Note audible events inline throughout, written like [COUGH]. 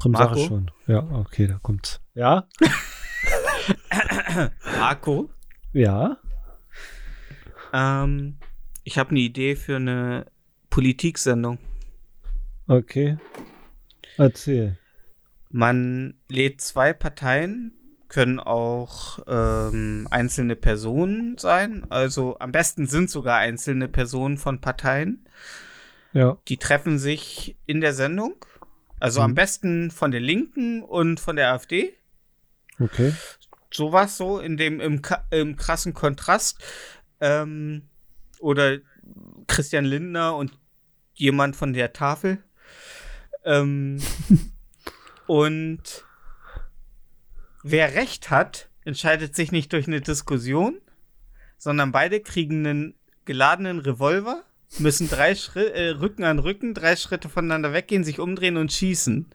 Komm, sag Marco? es schon. Ja, okay, da kommt's. Ja? [LAUGHS] Marco, Ja? ähm, ich habe eine Idee für eine Politiksendung. Okay. Erzähl. Man lädt zwei Parteien, können auch ähm, einzelne Personen sein. Also am besten sind sogar einzelne Personen von Parteien. Ja. Die treffen sich in der Sendung. Also am Mhm. besten von der Linken und von der AfD. Okay. Sowas so in dem im, im krassen Kontrast. Ähm, oder Christian Lindner und jemand von der Tafel. Ähm, [LAUGHS] und wer recht hat, entscheidet sich nicht durch eine Diskussion, sondern beide kriegen einen geladenen Revolver, müssen drei Schritte, äh, Rücken an Rücken, drei Schritte voneinander weggehen, sich umdrehen und schießen.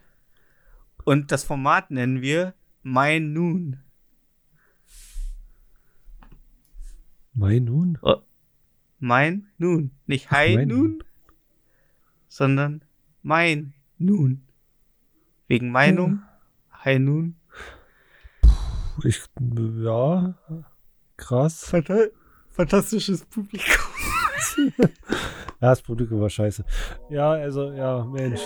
Und das Format nennen wir Mein Nun. Mein nun? Mein Nun. Nicht Hi Mein Nun, sondern Mein Nun. Wegen Meinung. Hi Nun. Ich, ja. Krass. Fanta fantastisches Publikum. [LAUGHS] Ja, das Produkt war scheiße. Ja, also, ja, Mensch.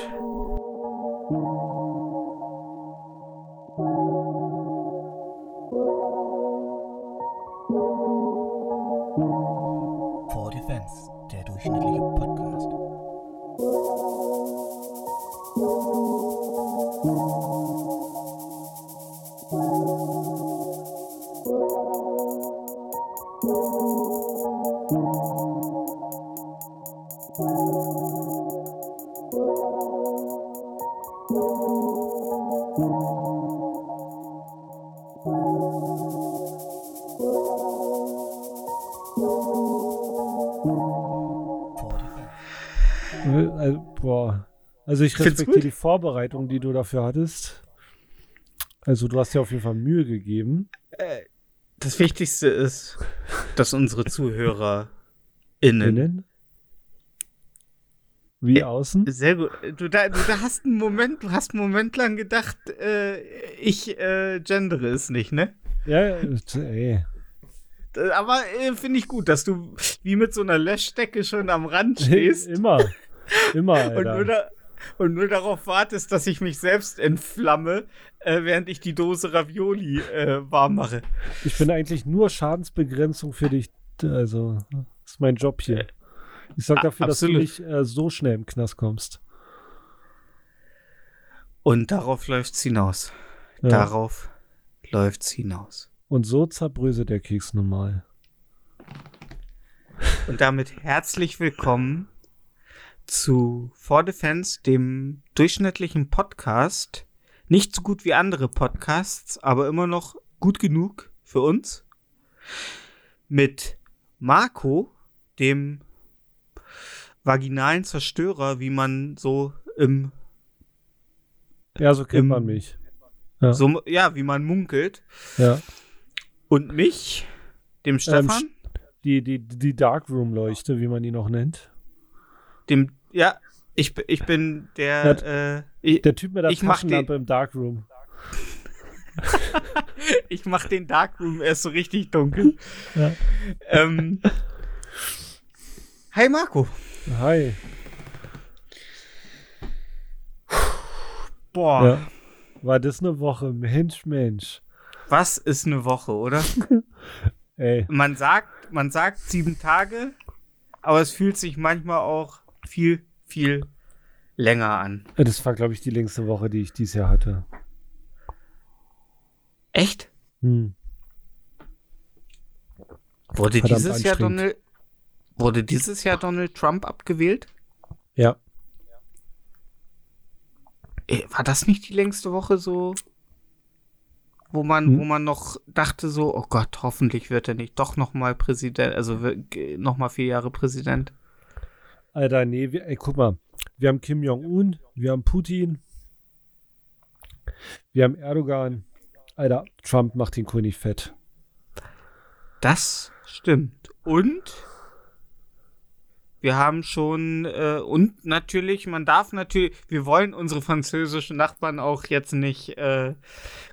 Also ich respektiere die Vorbereitung, die du dafür hattest. Also du hast dir auf jeden Fall Mühe gegeben. Das Wichtigste ist, dass unsere ZuhörerInnen Innen. Wie Äh, außen. Sehr gut. Du, da, du da hast einen Moment, du hast einen Moment lang gedacht, äh, ich äh, gendere es nicht, ne? Ja, ey. D- Aber äh, finde ich gut, dass du wie mit so einer Löschdecke schon am Rand [LAUGHS] stehst Immer. Immer, [LAUGHS] und, nur Alter. da, und nur darauf wartest, dass ich mich selbst entflamme, äh, während ich die Dose Ravioli äh, warm mache. Ich bin eigentlich nur Schadensbegrenzung für dich. Also, das ist mein Job hier. Ich sorge dafür, dass du absolut. nicht äh, so schnell im Knast kommst. Und darauf läuft's hinaus. Ja. Darauf läuft's hinaus. Und so zerbröselt der Keks normal. Und damit herzlich willkommen zu For Defense, dem durchschnittlichen Podcast. Nicht so gut wie andere Podcasts, aber immer noch gut genug für uns. Mit Marco, dem vaginalen Zerstörer, wie man so im, Ja, so kennt Im- man mich. Ja. so, ja, wie man munkelt. Ja. Und mich, dem Stefan, Die, die, die Darkroom-Leuchte, wie man die noch nennt. dem, ja, ich, ich bin der, äh, ich, Der Typ mit der Ich mach die- Taschenlampe im Darkroom. [LAUGHS] Ich mach den Darkroom erst so richtig dunkel. Ja. Ähm, hi Marco. Hi. Boah, Ja. War das eine Woche? Mensch, Mensch. was ist eine Woche, oder? [LAUGHS] Ey. Man sagt, man sagt sieben Tage, aber es fühlt sich manchmal auch viel, viel länger an. Das war, glaube ich, die längste Woche, die ich dieses Jahr hatte. Echt? Hm. Wurde Verdammt dieses Jahr. Donald, wurde dieses Jahr Donald Trump abgewählt? Ja. Äh, War das nicht die längste Woche so, wo man, Hm. wo man noch dachte so, oh Gott, hoffentlich wird er nicht doch noch mal Präsident, also wir- g- noch mal vier Jahre Präsident. Alter, nee, wir, ey, guck mal. Wir haben Kim Jong-un, wir haben Putin, wir haben Erdogan. Alter, Trump macht den König fett. Das stimmt. Und Wir haben schon, äh, und natürlich, man darf natürlich, wir wollen unsere französischen Nachbarn auch jetzt nicht äh,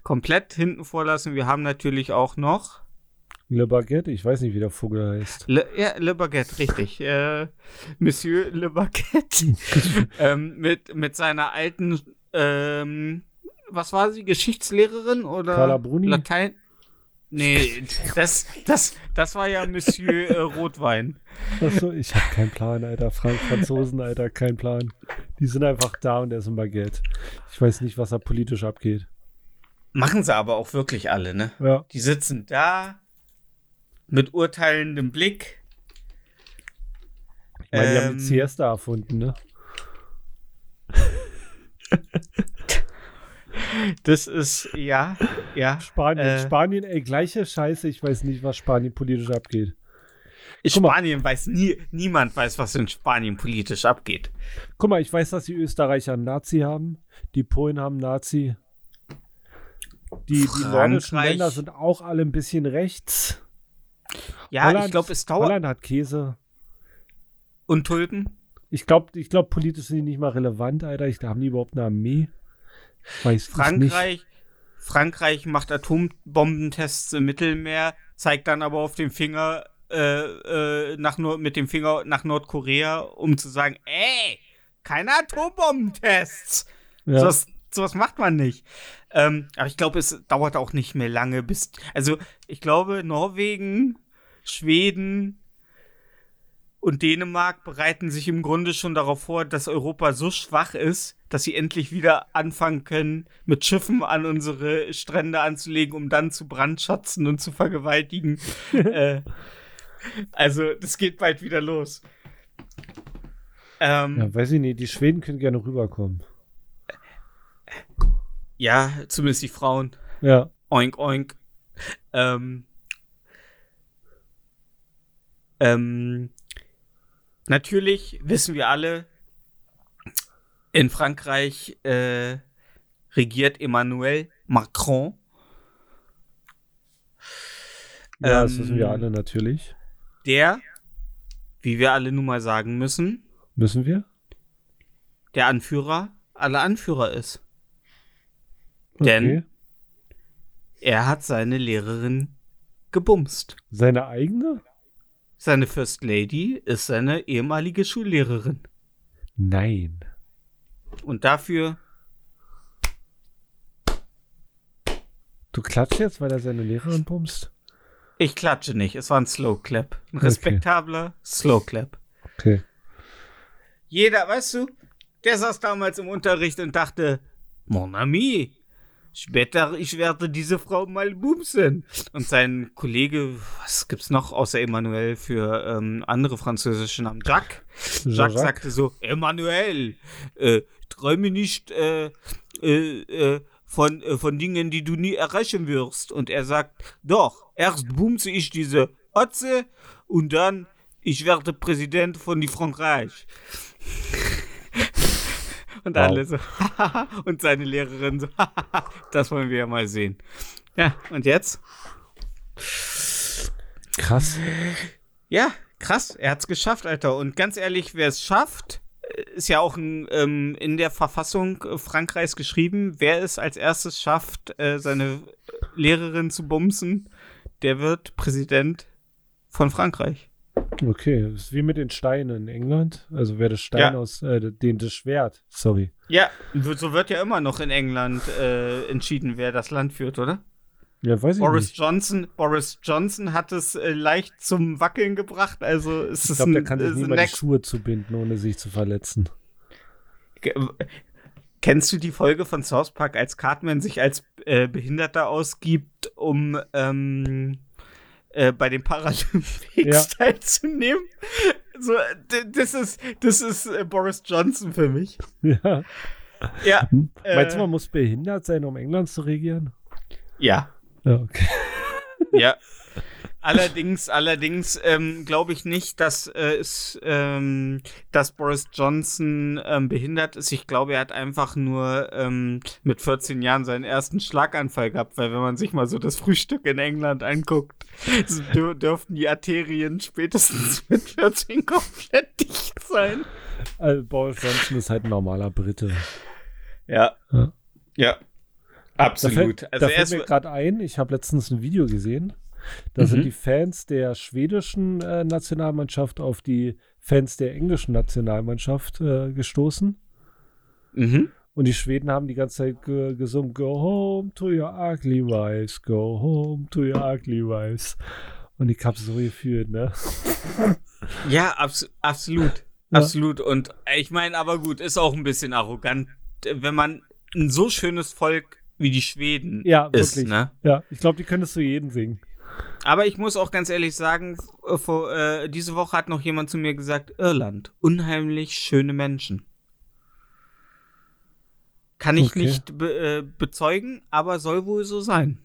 komplett hinten vorlassen. Wir haben natürlich auch noch Le Baguette, ich weiß nicht, wie der Vogel heißt. Le, ja, Le Baguette, richtig. [LAUGHS] Äh, Monsieur Le Baguette. [LAUGHS] ähm, mit, mit seiner alten, ähm, was war sie, Geschichtslehrerin oder Carla Bruni? Latein? Nee, das, das, das war ja Monsieur äh, Rotwein. Achso, ich habe keinen Plan, Alter. Frank Franzosen, Alter, kein Plan. Die sind einfach da und essen Baguette. Ich weiß nicht, was da politisch abgeht. Machen sie aber auch wirklich alle, ne? Ja. Die sitzen da mit urteilendem Blick. Ich meine, die haben Ähm, die Siesta erfunden, ne? Das ist, ja, ja. Spanien, Äh. Spanien, ey, gleiche Scheiße. Ich weiß nicht, was Spanien politisch abgeht. Spanien weiß nie, niemand weiß, was in Spanien politisch abgeht. Guck mal, ich weiß, dass die Österreicher einen Nazi haben. Die Polen haben einen Nazi. Die, die nordischen. Länder sind auch alle ein bisschen rechts. Ja, Holland, ich glaube, es dauert. Holland hat Käse. Und Tulpen? Ich glaube, ich glaub, politisch sind die nicht mal relevant, Alter. Ich, da haben die überhaupt eine Armee. Weiß ich nicht. Frankreich, Frankreich macht Atombombentests im Mittelmeer, zeigt dann aber auf den Finger äh, äh, nach Nord mit dem Finger nach Nordkorea, um zu sagen, ey, keine Atombombentests. Ja. Sowas, sowas macht man nicht. Ähm, aber ich glaube, es dauert auch nicht mehr lange, bis. Also, ich glaube, Norwegen, Schweden und Dänemark bereiten sich im Grunde schon darauf vor, dass Europa so schwach ist, dass sie endlich wieder anfangen können, mit Schiffen an unsere Strände anzulegen, um dann zu brandschatzen und zu vergewaltigen. [LAUGHS] äh, also, das geht bald wieder los. Ähm, ja, weiß ich nicht. Die Schweden können gerne rüberkommen. ja, zumindest die Frauen. Ja. Oink, oink. Ähm, ähm, natürlich wissen wir alle, in Frankreich äh, regiert Emmanuel Macron. Ja, das Ähm, wissen wir alle natürlich. Der, wie wir alle nun mal sagen müssen, Müssen wir? der Anführer aller Anführer ist. Denn Okay. er hat seine Lehrerin gebumst. Seine eigene? Seine First Lady ist seine ehemalige Schullehrerin. Nein. Und dafür, Du klatscht jetzt, weil er seine Lehrerin bumst? ich klatsche nicht, es war ein Slow Clap. Ein Okay. respektabler Slow Clap. Okay. Jeder, weißt du, der saß damals im Unterricht und dachte, Mon ami, später ich werde diese Frau mal bumsen. Und sein Kollege, was gibt's noch außer Emmanuel für ähm, andere französische Namen? Jacques. Jacques sagte so, Emmanuel, äh, träume nicht äh, äh, äh, von, äh, von Dingen, die du nie erreichen wirst. Und er sagt, doch, erst bumse ich diese Otze und dann ich werde Präsident von die Frankreich. Und Wow. alle so, [LAUGHS] und seine Lehrerin so, [LAUGHS] das wollen wir ja mal sehen. Ja, und jetzt? Krass. Ja, krass, er hat's geschafft, Alter. Und ganz ehrlich, wer es schafft, ist ja auch ein, ähm, in der Verfassung Frankreichs geschrieben, wer es als erstes schafft, äh, seine Lehrerin zu bumsen, der wird Präsident von Frankreich. Okay, das ist wie mit den Steinen in England. Also wer das Stein Ja. aus, äh, den das Schwert, sorry. Ja, so wird ja immer noch in England äh, entschieden, wer das Land führt, oder? Ja, weiß ich Boris nicht. Johnson, Boris Johnson hat es äh, leicht zum Wackeln gebracht, also es Ich ist glaube, der ein, kann sich ist ein mal die Schuhe zubinden, ohne sich zu verletzen. Ge- Kennst du die Folge von South Park, als Cartman sich als äh, Behinderter ausgibt, um ähm, äh, bei den Paralympics Ja. teilzunehmen? So, das ist, das ist äh, Boris Johnson für mich. Ja. Ja. Meinst du, äh, man muss behindert sein, um England zu regieren? Ja. Ja, okay. Ja. Allerdings, allerdings ähm, glaube ich nicht, dass, äh, es, ähm, dass Boris Johnson ähm, behindert ist. Ich glaube, er hat einfach nur ähm, mit 14 Jahren seinen ersten Schlaganfall gehabt, weil wenn man sich mal so das Frühstück in England anguckt, dür dürften die Arterien spätestens [LAUGHS] mit 14 komplett dicht sein. Also Boris Johnson ist halt ein normaler Brite. Ja. Ja. Ja. Da Absolut. fällt, also da fällt mir gerade ein, ich habe letztens ein Video gesehen. Da Mhm. sind die Fans der schwedischen äh, Nationalmannschaft auf die Fans der englischen Nationalmannschaft äh, gestoßen. mhm. Und die Schweden haben die ganze Zeit ge gesungen, Go home to your ugly wives, go home to your ugly wives. Und ich habe so gefühlt, ne? [LAUGHS] Ja, abs absolut. Ja. Absolut. Und ich meine, aber gut, ist auch ein bisschen arrogant, wenn man ein so schönes Volk wie die Schweden Ja, ist. wirklich. Ne? Ja, ich glaube, die könntest du jeden singen. Aber ich muss auch ganz ehrlich sagen, f- vor, äh, diese Woche hat noch jemand zu mir gesagt, Irland, unheimlich schöne Menschen. Kann ich Okay. nicht be äh, bezeugen, aber soll wohl so sein.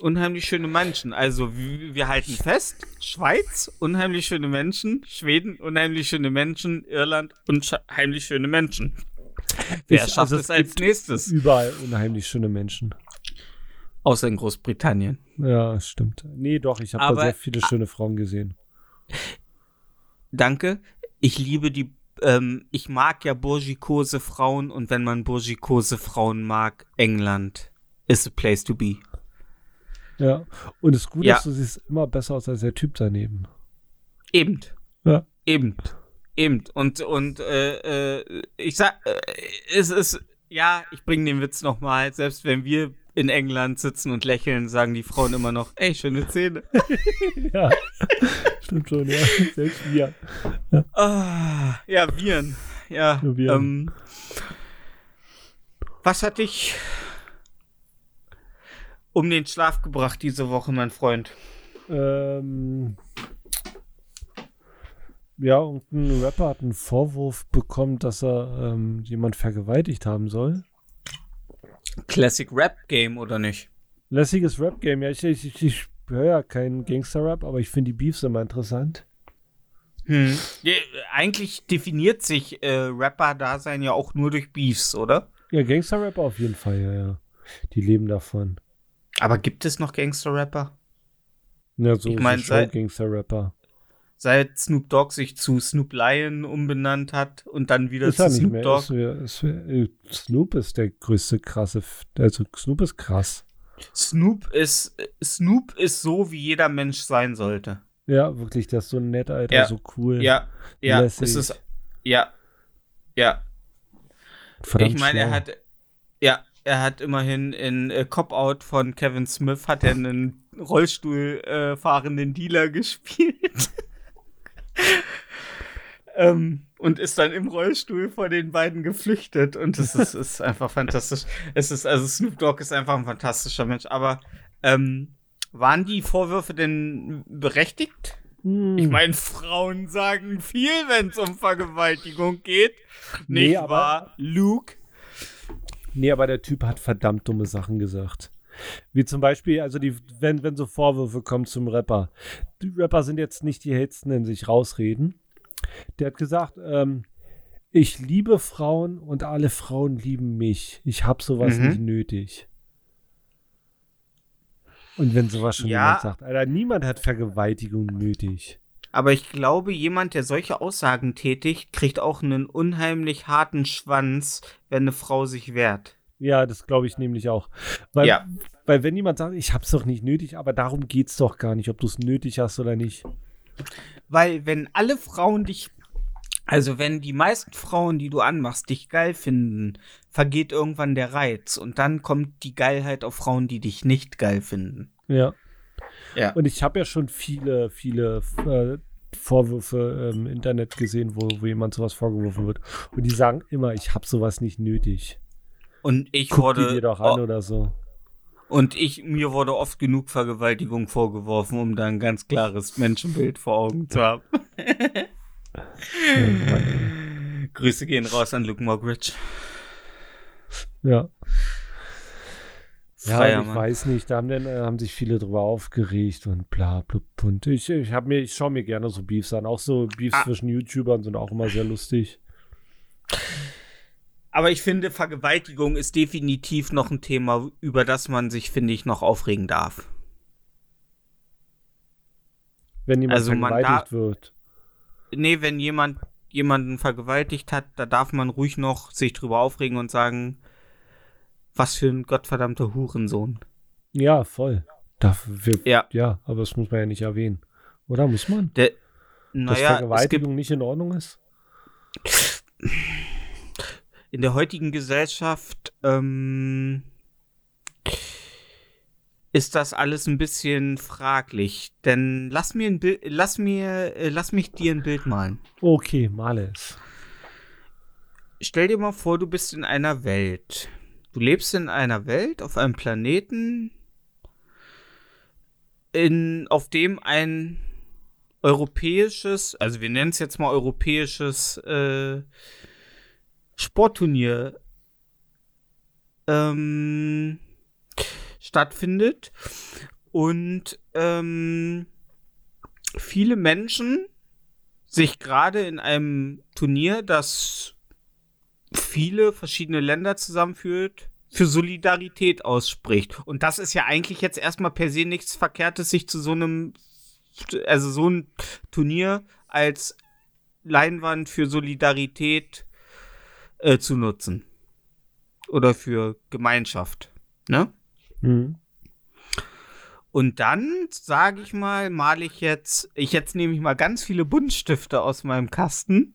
Unheimlich schöne Menschen. Also wir, halten fest, Schweiz, unheimlich schöne Menschen, Schweden, unheimlich schöne Menschen, Irland, unheimlich schöne Menschen. Wer schafft also es als nächstes? Überall unheimlich schöne Menschen. Außer in Großbritannien. Ja, stimmt. Nee, doch, ich habe da sehr viele schöne Frauen gesehen. Danke. Ich liebe die, ähm, ich mag ja burschikose Frauen und wenn man burschikose Frauen mag, England is a place to be. Ja. Und es ist gut, Ja. dass du siehst immer besser aus als der Typ daneben. Eben. Ja. Eben. Eben. Und, und äh, äh, ich sag, äh, es ist, ja, ich bringe den Witz nochmal, selbst wenn wir in England sitzen und lächeln, sagen die Frauen immer noch, ey, schöne Zähne. [LAUGHS] ja. Stimmt schon, ja. Selbst wir. Ah, ja, Viren. Ja, Ja, Viren. Ähm, was hat dich um den Schlaf gebracht diese Woche, mein Freund? Ähm, ja, und ein Rapper hat einen Vorwurf bekommen, dass er ähm, jemand vergewaltigt haben soll. Classic Rap Game oder nicht? Lässiges Rap-Game. Ja, ich, ich, ich, höre ja keinen Gangster-Rap, aber ich finde die Beefs immer interessant. Hm. Eigentlich definiert sich äh, Rapper-Dasein ja auch nur durch Beefs, oder? Ja, Gangster-Rapper auf jeden Fall, ja, ja. Die leben davon. Aber gibt es noch Gangster-Rapper? Ja, so, Ich mein, Show-Gangster-Rapper. Seit Snoop Dogg sich zu Snoop Lion umbenannt hat und dann wieder Ist zu Snoop mehr. Dogg. Ist, ist, äh, Snoop ist der größte krasse. Also Snoop ist krass. Snoop ist Snoop ist so, wie jeder Mensch sein sollte. Ja, wirklich, der ist so nett, Alter, Ja. so cool. Ja, ja, Lässig. es ist ja, ja. Verdammt ich meine, er hat ja, er hat immerhin in äh, Cop Out von Kevin Smith hat er einen Rollstuhl äh, fahrenden Dealer [LAUGHS] gespielt. Ähm, und ist dann im Rollstuhl vor den beiden geflüchtet und es ist, ist einfach fantastisch. Es ist also Snoop Dogg ist einfach ein fantastischer Mensch, aber ähm, waren die Vorwürfe denn berechtigt? Hm. Ich meine, Frauen sagen viel, wenn es um Vergewaltigung geht. Nee, Nicht aber- wahr, Luke? Nee, aber der Typ hat verdammt dumme Sachen gesagt. Wie zum Beispiel, also die, wenn, wenn so Vorwürfe kommen zum Rapper. Die Rapper sind jetzt nicht die hellsten in sich rausreden. Der hat gesagt, ähm, ich liebe Frauen und alle Frauen lieben mich. Ich hab sowas Mhm. nicht nötig. Und wenn sowas schon Ja. jemand sagt, Alter, niemand hat Vergewaltigung nötig. Aber ich glaube, jemand, der solche Aussagen tätigt, kriegt auch einen unheimlich harten Schwanz, wenn eine Frau sich wehrt. Ja, das glaube ich nämlich auch. Weil, Ja. weil wenn jemand sagt, ich hab's doch nicht nötig, aber darum geht's doch gar nicht, ob du es nötig hast oder nicht. Weil wenn alle Frauen dich, also wenn die meisten Frauen, die du anmachst, dich geil finden, vergeht irgendwann der Reiz und dann kommt die Geilheit auf Frauen, die dich nicht geil finden. Ja. Ja. Und ich habe ja schon viele, viele äh, Vorwürfe im Internet gesehen, wo, wo jemand sowas vorgeworfen wird. Und die sagen immer, ich habe sowas nicht nötig. Und ich Guck die wurde dir doch an oder so. und ich mir wurde oft genug Vergewaltigung vorgeworfen, um da ein ganz klares Menschenbild vor Augen zu haben. [LAUGHS] Grüße gehen raus an Luke Moggridge. Ja. Ja, Freier ich Mann. weiß nicht, da haben, dann, äh, haben sich viele drüber aufgeregt und bla blub. Und ich, ich, mir, ich schaue mir gerne so Beefs an. Auch so Beefs Ah. zwischen YouTubern sind auch immer sehr lustig. Aber ich finde, Vergewaltigung ist definitiv noch ein Thema, über das man sich, finde ich, noch aufregen darf. Wenn jemand Also vergewaltigt da- wird. Nee, wenn jemand jemanden vergewaltigt hat, da darf man ruhig noch sich drüber aufregen und sagen, was für ein gottverdammter Hurensohn. Ja, voll. Darf, wir, Ja. ja, aber das muss man ja nicht erwähnen. Oder muss man? Der, Dass naja, gibt Vergewaltigung nicht in Ordnung ist? In der heutigen Gesellschaft ähm, ist das alles ein bisschen fraglich. Denn lass mir ein Bild, lass mir, äh, lass mich dir ein Bild malen. Okay, male es. Stell dir mal vor, du bist in einer Welt. Du lebst in einer Welt auf einem Planeten, in, auf dem ein europäisches, also wir nennen es jetzt mal europäisches äh, Sportturnier ähm, stattfindet und ähm, viele Menschen sich gerade in einem Turnier, das viele verschiedene Länder zusammenführt, für Solidarität ausspricht. Und das ist ja eigentlich jetzt erstmal per se nichts Verkehrtes, sich zu so einem, also so ein Turnier als Leinwand für Solidarität äh, zu nutzen. Oder für Gemeinschaft. Ne? Hm. Und dann, sage ich mal, male ich jetzt, ich jetzt nehme ich mal ganz viele Buntstifte aus meinem Kasten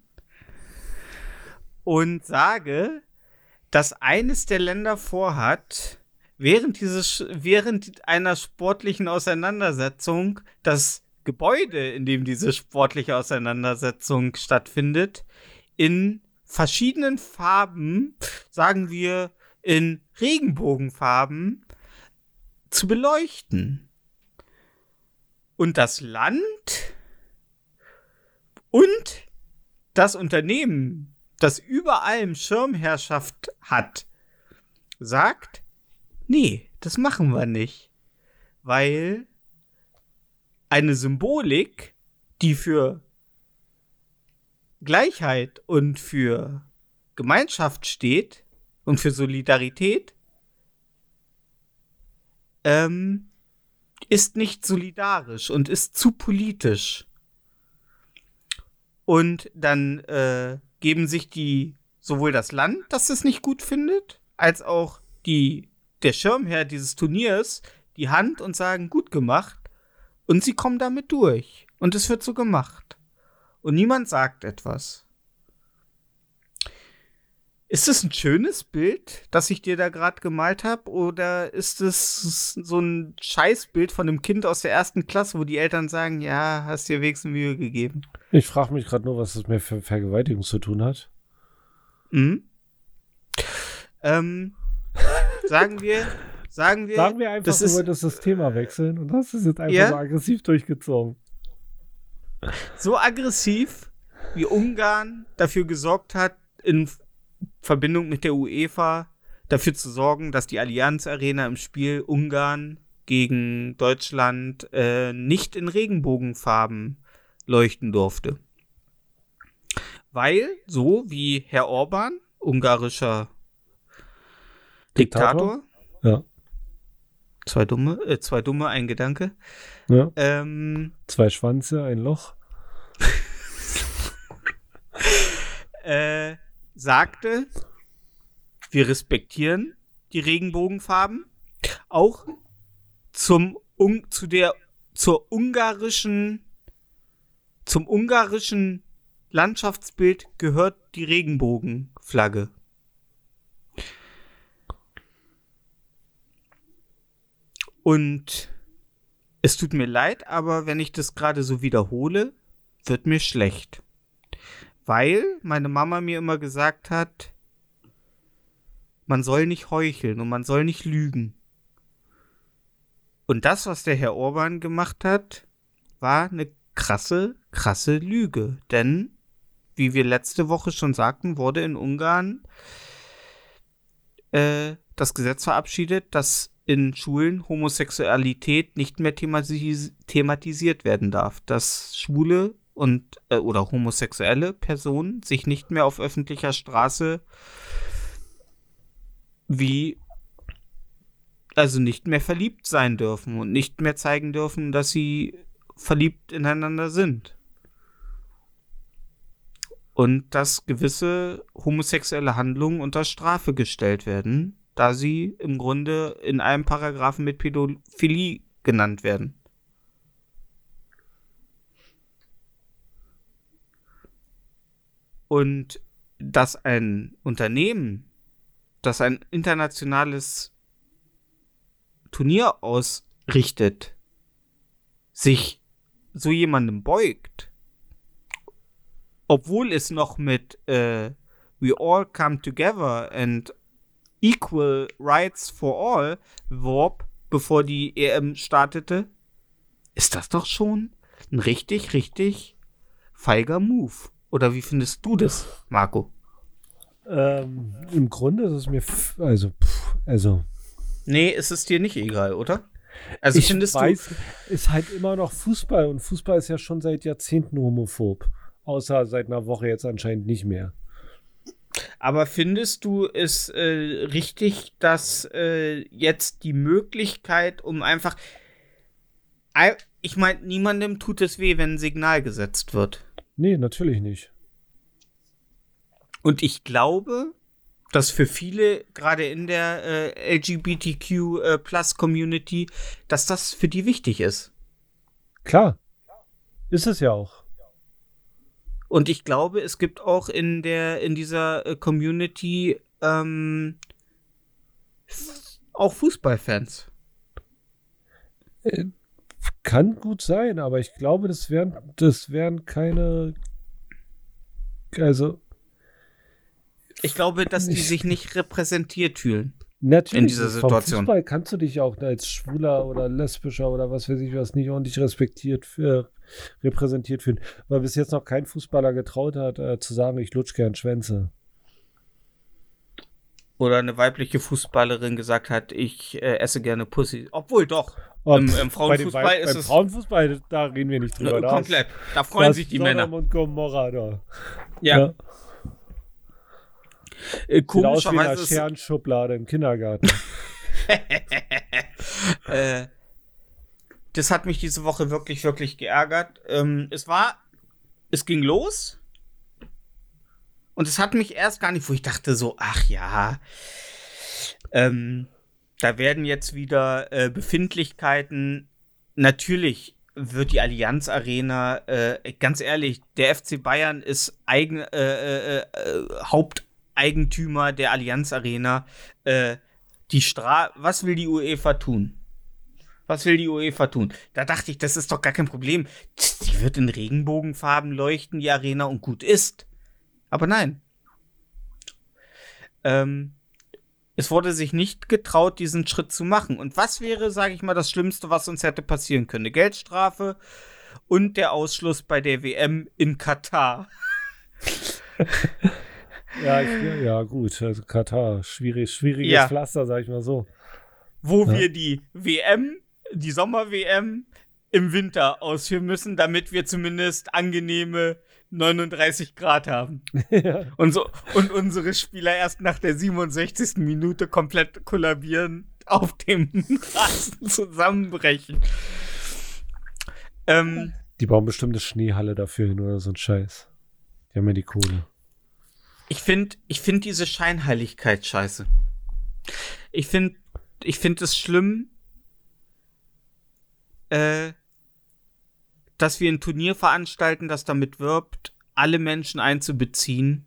und sage, dass eines der Länder vorhat, während dieses, während einer sportlichen Auseinandersetzung das Gebäude, in dem diese sportliche Auseinandersetzung stattfindet, in verschiedenen Farben, sagen wir in Regenbogenfarben, zu beleuchten. Und das Land und das Unternehmen, das über allem Schirmherrschaft hat, sagt, nee, das machen wir nicht. Weil eine Symbolik, die für Gleichheit und für Gemeinschaft steht und für Solidarität, ähm, ist nicht solidarisch und ist zu politisch. Und dann äh, geben sich die sowohl das Land, das es nicht gut findet, als auch die der Schirmherr dieses Turniers die Hand und sagen gut gemacht. Und sie kommen damit durch. Und es wird so gemacht und niemand sagt etwas. Ist es ein schönes Bild, das ich dir da gerade gemalt habe? Oder ist es so ein Scheißbild von einem Kind aus der ersten Klasse, wo die Eltern sagen, ja, hast dir wenigstens Mühe gegeben? Ich frage mich gerade nur, was das mit Ver Vergewaltigung zu tun hat. Mhm. Ähm, sagen wir, sagen wir, Sagen wir einfach, das du ist- wolltest das Thema wechseln und hast es jetzt einfach Ja? so aggressiv durchgezogen. So aggressiv, wie Ungarn dafür gesorgt hat, in Verbindung mit der UEFA dafür zu sorgen, dass die Allianz Arena im Spiel Ungarn gegen Deutschland äh, nicht in Regenbogenfarben leuchten durfte. Weil, so wie Herr Orban, ungarischer Diktator, Ja. Zwei dumme, äh, zwei dumme, ein Gedanke, ja. ähm, Zwei Schwanze, ein Loch. [LAUGHS] äh, sagte, wir respektieren die Regenbogenfarben, auch zum un zu der zur ungarischen zum ungarischen Landschaftsbild gehört die Regenbogenflagge. Und es tut mir leid, aber wenn ich das gerade so wiederhole, wird mir schlecht weil meine Mama mir immer gesagt hat, man soll nicht heucheln und man soll nicht lügen. Und das, was der Herr Orban gemacht hat, war eine krasse, krasse Lüge. Denn, wie wir letzte Woche schon sagten, wurde in Ungarn äh, das Gesetz verabschiedet, das in Schulen Homosexualität nicht mehr thematis thematisiert werden darf, dass Schwule und äh, oder homosexuelle Personen sich nicht mehr auf öffentlicher Straße wie also nicht mehr verliebt sein dürfen und nicht mehr zeigen dürfen, dass sie verliebt ineinander sind. Und dass gewisse homosexuelle Handlungen unter Strafe gestellt werden, da sie im Grunde in einem Paragraphen mit Pädophilie genannt werden. Und dass ein Unternehmen, das ein internationales Turnier ausrichtet, sich so jemandem beugt, obwohl es noch mit äh, We all come together and equal rights for all warb, bevor die EM startete, ist das doch schon ein richtig, richtig feiger Move. Oder wie findest du das, Marco? Ähm, Im Grunde ist es mir, also, pff, also. Nee, ist es dir nicht egal, oder? Also ich findest weiß, du. ist halt immer noch Fußball und Fußball ist ja schon seit Jahrzehnten homophob. Außer seit einer Woche jetzt anscheinend nicht mehr. Aber findest du es äh, richtig, dass äh, jetzt die Möglichkeit, um einfach. Ich meine, niemandem tut es weh, wenn ein Signal gesetzt wird. Nee, natürlich nicht. Und ich glaube, dass für viele, gerade in der äh, LGBTQ äh, Plus Community, dass das für die wichtig ist. Klar. Ist es ja auch. Und ich glaube, es gibt auch in der, in dieser äh, Community ähm, auch Fußballfans. Äh, kann gut sein, aber ich glaube, das wären, das wären keine. Also. Ich glaube, dass die Ich- sich nicht repräsentiert fühlen. Natürlich. In dieser Situation. Fußball kannst du dich auch als Schwuler oder Lesbischer oder was weiß ich was nicht ordentlich respektiert für, repräsentiert fühlen. Weil bis jetzt noch kein Fußballer getraut hat, äh, zu sagen, ich lutsch gern Schwänze. Oder eine weibliche Fußballerin gesagt hat, ich äh, esse gerne Pussy. Obwohl doch. Oh, Im- im bei Frauenfußball Weib- ist beim es- Frauenfußball, da reden wir nicht drüber. Da komplett. Da freuen sich die Sodom Männer. und Gomorra da. Ja. Äh, Sieht komischerweise ist, Scherenschublade im Kindergarten. [LAUGHS] äh, das hat mich diese Woche wirklich, wirklich geärgert. Ähm, es war, es ging los. Und es hat mich erst gar nicht, wo ich dachte so, ach ja, ähm, da werden jetzt wieder äh, Befindlichkeiten. Natürlich wird die Allianz Arena, äh, ganz ehrlich, der FC Bayern ist eigen, äh, äh, Haupteigentümer der Allianz Arena. Äh, die Stra was will die UEFA tun? Was will die UEFA tun? Da dachte ich, das ist doch gar kein Problem. Die wird in Regenbogenfarben leuchten, die Arena, und gut ist. Aber nein. Ähm, es wurde sich nicht getraut, diesen Schritt zu machen. Und was wäre, sage ich mal, das Schlimmste, was uns hätte passieren können? Eine Geldstrafe und der Ausschluss bei der WM in Katar. [LAUGHS] ja, ich, ja, ja, gut. Also Katar, schwierig, schwieriges Ja. Pflaster, sag ich mal so. wo Ja. wir die WM, die Sommer-WM im Winter ausführen müssen, damit wir zumindest angenehme 39 Grad haben. [LAUGHS] Und, so, und unsere Spieler erst nach der 67. Minute komplett kollabieren, auf dem [LAUGHS] Rasen zusammenbrechen. Ähm, Die bauen bestimmt eine Schneehalle dafür hin oder so ein Scheiß. Die haben ja die Kohle. Ich finde ich find diese Scheinheiligkeit scheiße. Ich finde ich find es schlimm, äh, dass wir ein Turnier veranstalten, das damit wirbt, alle Menschen einzubeziehen.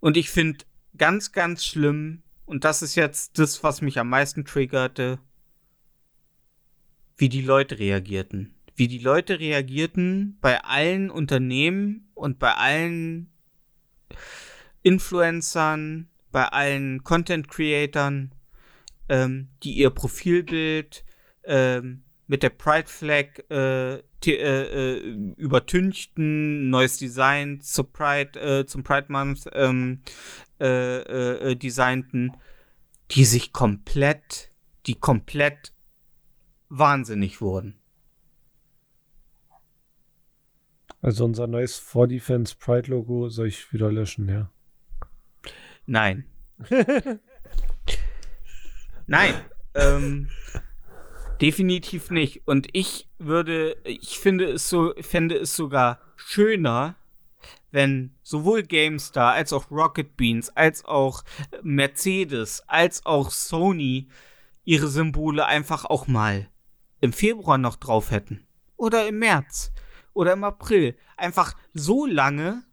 Und ich finde ganz, ganz schlimm, und das ist jetzt das, was mich am meisten triggerte, wie die Leute reagierten. Wie die Leute reagierten bei allen Unternehmen und bei allen Influencern, bei allen Content Creatern, ähm, die ihr Profilbild ähm, mit der Pride Flag äh, äh, äh, übertünchten, neues Design zur Pride, äh, zum Pride Month ähm, äh, äh, äh, designten die sich komplett, die komplett wahnsinnig wurden. Also unser neues 4Defense Pride Logo soll ich wieder löschen, ja. Nein. [LAUGHS] Nein. Ähm, definitiv nicht. Und ich würde, ich finde es so, fände es sogar schöner, wenn sowohl GameStar als auch Rocket Beans, als auch Mercedes, als auch Sony ihre Symbole einfach auch mal im Februar noch drauf hätten. Oder im März. Oder im April. Einfach so lange,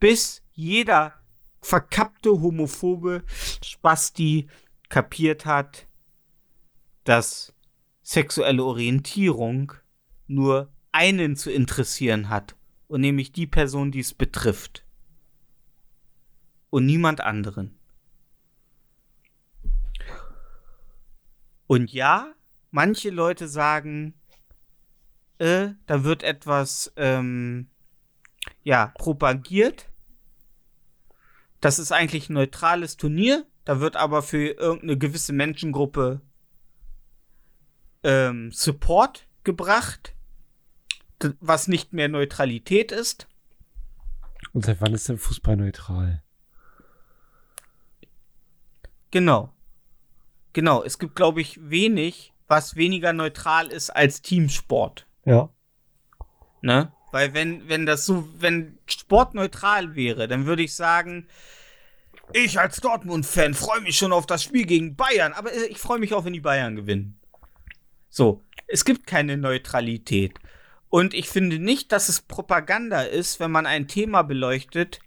bis jeder verkappte homophobe Spasti kapiert hat, dass sexuelle Orientierung nur einen zu interessieren hat. Und nämlich die Person, die es betrifft. Und niemand anderen. Und ja, manche Leute sagen, äh, da wird etwas, ähm, ja, propagiert. Das ist eigentlich ein neutrales Turnier. Da wird aber für irgendeine gewisse Menschengruppe ähm, Support gebracht, was nicht mehr Neutralität ist. Und seit wann ist denn Fußball neutral? Genau. Genau. Es gibt, glaube ich, wenig, was weniger neutral ist als Teamsport. Ja. Ne? Weil wenn, wenn das so, wenn Sport neutral wäre, dann würde ich sagen, ich als Dortmund-Fan freue mich schon auf das Spiel gegen Bayern, aber äh, ich freue mich auch, wenn die Bayern gewinnen. So, es gibt keine Neutralität. Und ich finde nicht, dass es Propaganda ist, wenn man ein Thema beleuchtet,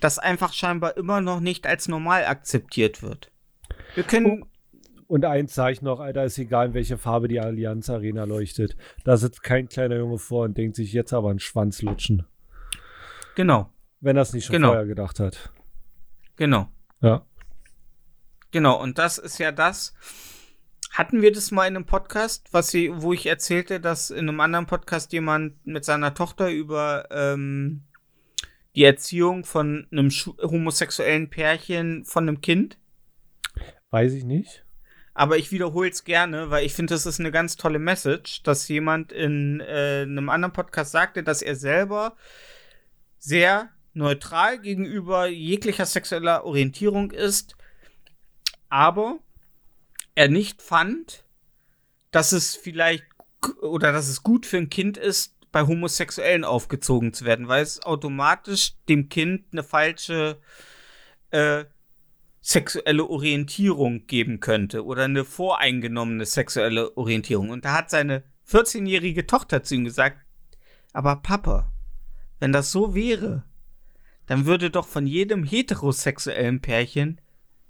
das einfach scheinbar immer noch nicht als normal akzeptiert wird. Wir können. Und eins sage ich noch, Alter, ist egal, in welche Farbe die Allianz Arena leuchtet. Da sitzt kein kleiner Junge vor und denkt sich jetzt aber einen Schwanz lutschen. Genau, Wenn er es nicht schon Genau. vorher gedacht hat. genau. Ja. Genau, und das ist ja das. Hatten wir das mal in einem Podcast, was sie, wo ich erzählte, dass in einem anderen Podcast jemand mit seiner Tochter über ähm, die Erziehung von einem homosexuellen Pärchen von einem Kind? Weiß ich nicht. Aber ich wiederhole es gerne, weil ich finde, das ist eine ganz tolle Message, dass jemand in äh, einem anderen Podcast sagte, dass er selber sehr neutral gegenüber jeglicher sexueller Orientierung ist, aber er nicht fand, dass es vielleicht oder dass es gut für ein Kind ist, bei Homosexuellen aufgezogen zu werden, weil es automatisch dem Kind eine falsche äh, sexuelle Orientierung geben könnte oder eine voreingenommene sexuelle Orientierung. Und da hat seine 14-jährige Tochter zu ihm gesagt, aber Papa, wenn das so wäre, dann würde doch von jedem heterosexuellen Pärchen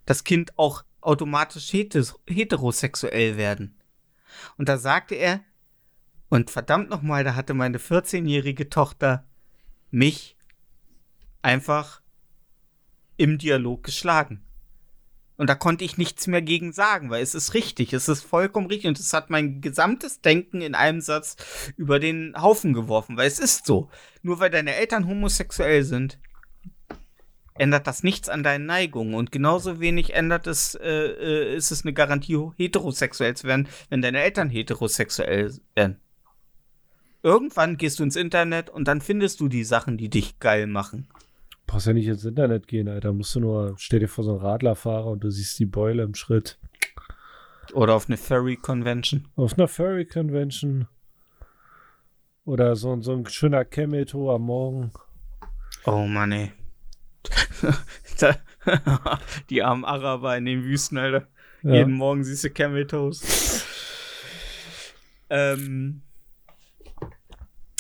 das Kind auch automatisch heterosexuell werden. Und da sagte er, und verdammt nochmal, da hatte meine 14-jährige Tochter mich einfach im Dialog geschlagen. Und da konnte ich nichts mehr gegen sagen, weil es ist richtig, es ist vollkommen richtig und es hat mein gesamtes Denken in einem Satz über den Haufen geworfen, weil es ist so. Nur weil deine Eltern homosexuell sind, ändert das nichts an deinen Neigungen und genauso wenig ändert es, äh, äh, ist es eine Garantie, heterosexuell zu werden, wenn deine Eltern heterosexuell werden. Irgendwann gehst du ins Internet und dann findest du die Sachen, die dich geil machen. Brauchst ja nicht ins Internet gehen, Alter. Musst du nur, stell dir vor so einen Radlerfahrer und du siehst die Beule im Schritt. Oder auf eine Furry Convention. Auf einer Furry Convention. Oder so, so ein schöner Camel-Toe am Morgen. Oh Mann, ey. [LAUGHS] Die armen Araber in den Wüsten, Alter. Ja. Jeden Morgen siehst du Camel Toes. ähm,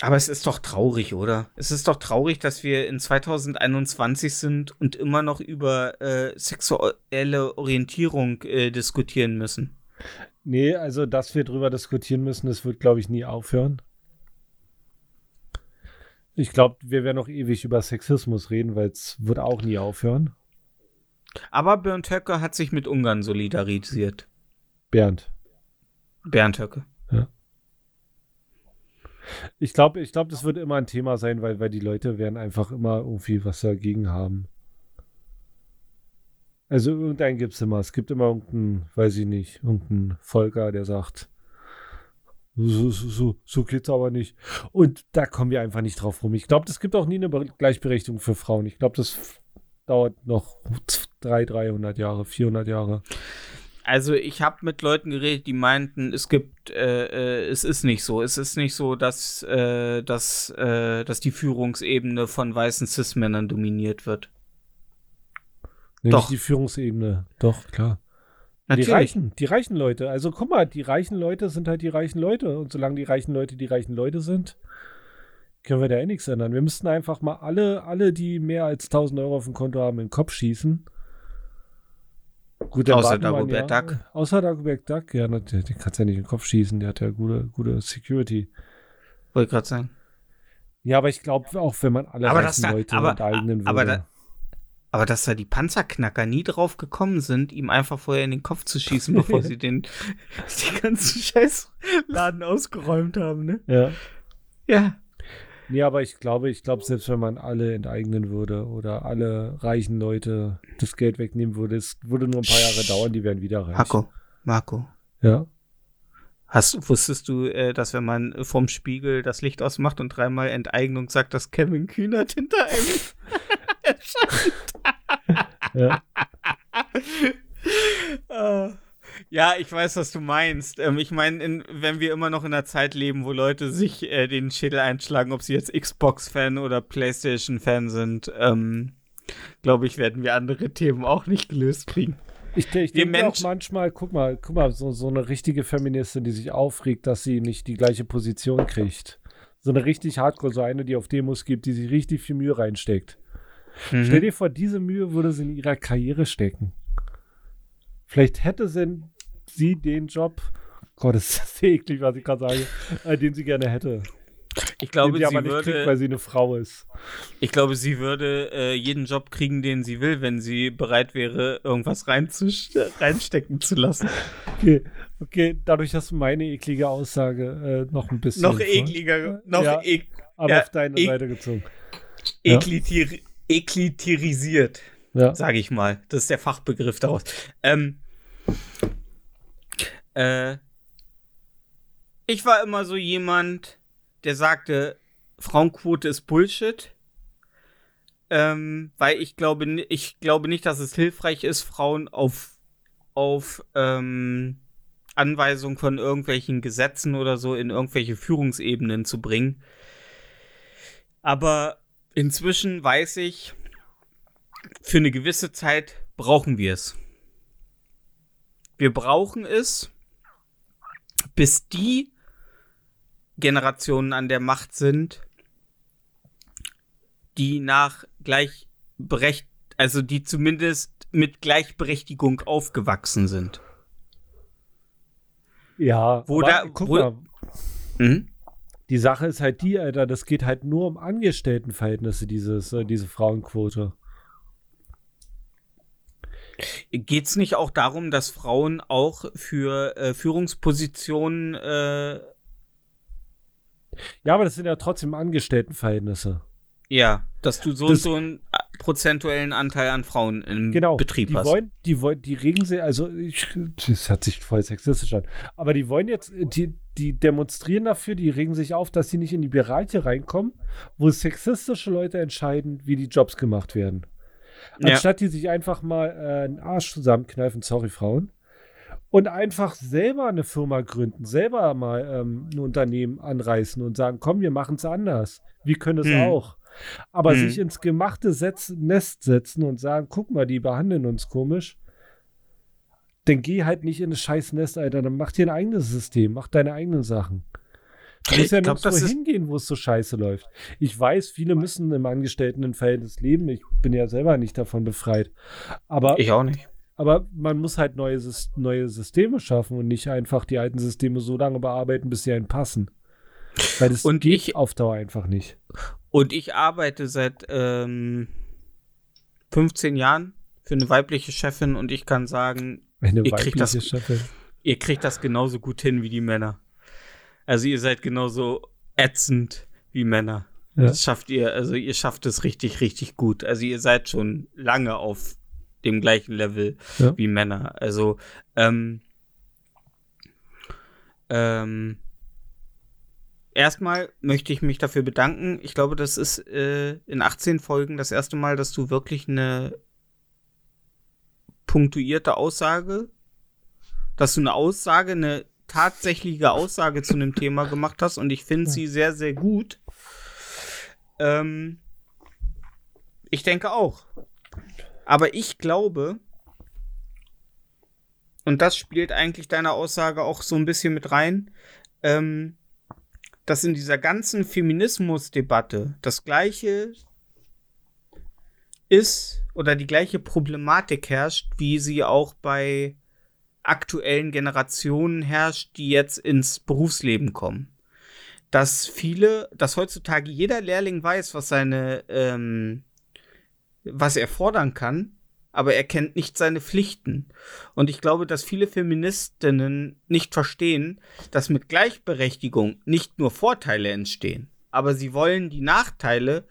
aber es ist doch traurig, oder? Es ist doch traurig, dass wir in 2021 sind und immer noch über äh, sexuelle Orientierung äh, diskutieren müssen. Nee, also, dass wir drüber diskutieren müssen, das wird, glaube ich, nie aufhören. Ich glaube, wir werden noch ewig über Sexismus reden, weil es wird auch nie aufhören. Aber Bernd Höcke hat sich mit Ungarn solidarisiert. Bernd. Bernd Höcke. Ich glaube, ich glaube, das wird immer ein Thema sein, weil, weil die Leute werden einfach immer irgendwie was dagegen haben. Also irgendeinen gibt es immer. Es gibt immer irgendeinen, weiß ich nicht, irgendeinen Volker, der sagt, so, so, so, so geht's aber nicht. Und da kommen wir einfach nicht drauf rum. Ich glaube, es gibt auch nie eine Be- Gleichberechtigung für Frauen. Ich glaube, das dauert noch 300, 300 Jahre, 400 Jahre. Also ich habe mit Leuten geredet, die meinten, es gibt, äh, äh, es ist nicht so. Es ist nicht so, dass, äh, dass, äh, dass die Führungsebene von weißen Cis-Männern dominiert wird. Nee, Doch. Nicht die Führungsebene. Doch, klar. Die reichen, die reichen Leute. Also guck mal, die reichen Leute sind halt die reichen Leute. Und solange die reichen Leute die reichen Leute sind, können wir da eh nichts ändern. Wir müssten einfach mal alle, alle, die mehr als 1000 Euro auf dem Konto haben, in den Kopf schießen. Gut, Außer Dagobert Jahr. Duck. Außer Dagobert Duck, ja, den, den kannst du ja nicht in den Kopf schießen. Der hat ja gute, gute Security. Wollte gerade sagen. Ja, aber ich glaube auch, wenn man alle Aber reichen da- Leute aber- enteignen würde. aber da- Aber dass da die Panzerknacker nie drauf gekommen sind, ihm einfach vorher in den Kopf zu schießen, [LAUGHS] bevor sie den, den ganzen Scheißladen ausgeräumt haben, ne? ja. Ja. Nee, aber ich glaube, ich glaube, selbst wenn man alle enteignen würde oder alle reichen Leute das Geld wegnehmen würde, es würde nur ein paar Jahre dauern, die wären wieder reich. Marco, Marco, Ja. hast, wusstest du, äh, dass wenn man vom Spiegel das Licht ausmacht und dreimal Enteignung sagt, dass Kevin Kühnert hinter einem [LAUGHS] erscheint? ja. Äh, [LAUGHS] ja, ich weiß, was du meinst. Ähm, ich meine, in- wenn wir immer noch in einer Zeit leben, wo Leute sich äh, den Schädel einschlagen, ob sie jetzt Xbox-Fan oder PlayStation-Fan sind, ähm, glaube ich, werden wir andere Themen auch nicht gelöst kriegen. Ich, ich denke auch Mensch- manchmal, guck mal, guck mal, so, so eine richtige Feministin, die sich aufregt, dass sie nicht die gleiche Position kriegt. So eine richtig Hardcore, so eine, die auf Demos gibt, die sich richtig viel Mühe reinsteckt. Mhm. Stell dir vor, diese Mühe würde sie in ihrer Karriere stecken. Vielleicht hätte sie, sie den Job, Gott, das ist eklig, was ich gerade sage, äh, den sie gerne hätte. Ich glaube, den sie aber nicht kriegt, würde, weil sie eine Frau ist. ich glaube, sie würde äh, jeden Job kriegen, den sie will, wenn sie bereit wäre, irgendwas reinstecken zu lassen. Okay, okay, dadurch hast du meine eklige Aussage äh, noch ein bisschen. noch ekliger, noch Ja. ek Aber ja, auf deine ek- Seite gezogen. Ja. eklitier ekliterisiert. Ja. sage ich mal. Das ist der Fachbegriff daraus. Ähm, äh, ich war immer so jemand, der sagte, Frauenquote ist Bullshit. Ähm, weil ich glaube, ich glaube nicht, dass es hilfreich ist, Frauen auf, auf ähm, Anweisung von irgendwelchen Gesetzen oder so in irgendwelche Führungsebenen zu bringen. Aber inzwischen weiß ich, für eine gewisse Zeit brauchen wir es. Wir brauchen es, bis die Generationen an der Macht sind, die nach gleichberecht, also die zumindest mit Gleichberechtigung aufgewachsen sind. Ja, Wo aber da- guck wo- mal, Mhm. die Sache ist halt die, Alter, das geht halt nur um Angestelltenverhältnisse, dieses, äh, diese Frauenquote. Geht es nicht auch darum, dass Frauen auch für äh, Führungspositionen äh, Ja, aber das sind ja trotzdem Angestelltenverhältnisse. Ja, dass du so Das- so einen äh, prozentuellen Anteil an Frauen im Genau. Betrieb die hast. Wollen, die wollen, die regen sie, also ich, das hat sich voll sexistisch an. Aber die wollen jetzt, die, die demonstrieren dafür, die regen sich auf, dass sie nicht in die Bereiche reinkommen, wo sexistische Leute entscheiden, wie die Jobs gemacht werden. Ja. Anstatt die sich einfach mal äh, einen Arsch zusammenkneifen, sorry Frauen, und einfach selber eine Firma gründen, selber mal ähm, ein Unternehmen anreißen und sagen, komm, wir machen es anders. Wir können es Hm. auch. Aber Hm. sich ins gemachte Setz Nest setzen und sagen, guck mal, die behandeln uns komisch. Dann geh halt nicht in das scheiß Nest, Alter. Dann mach dir ein eigenes System, mach deine eigenen Sachen. Du musst ja glaub, nirgendwo hingehen, wo es so scheiße läuft. Ich weiß, viele müssen im Angestelltenverhältnis leben. Ich bin ja selber nicht davon befreit. Aber, Ich auch nicht. aber man muss halt neue, neue Systeme schaffen und nicht einfach die alten Systeme so lange bearbeiten, bis sie einen passen. Weil das Und geht ich- auf Dauer einfach nicht. Und ich arbeite seit ähm, 15 Jahren für eine weibliche Chefin und ich kann sagen, Ihr kriegt das- ihr kriegt das genauso gut hin wie die Männer. Also ihr seid genauso ätzend wie Männer. Ja. Das schafft ihr, also ihr schafft es richtig, richtig gut. Also ihr seid schon lange auf dem gleichen Level Ja. wie Männer. Also, ähm, ähm, erstmal möchte ich mich dafür bedanken. Ich glaube, das ist äh, in 18 Folgen das erste Mal, dass du wirklich eine punktuierte Aussage, dass du eine Aussage, eine tatsächliche Aussage zu einem Thema gemacht hast und ich finde sie sehr, sehr gut. Ähm, ich denke auch. Aber ich glaube, und das spielt eigentlich deine Aussage auch so ein bisschen mit rein, ähm, dass in dieser ganzen Feminismusdebatte das gleiche ist oder die gleiche Problematik herrscht, wie sie auch bei aktuellen Generationen herrscht, die jetzt ins Berufsleben kommen. Dass viele, dass heutzutage jeder Lehrling weiß, was seine, ähm, was er fordern kann, aber er kennt nicht seine Pflichten. Und ich glaube, dass viele Feministinnen nicht verstehen, dass mit Gleichberechtigung nicht nur Vorteile entstehen, aber sie wollen die Nachteile,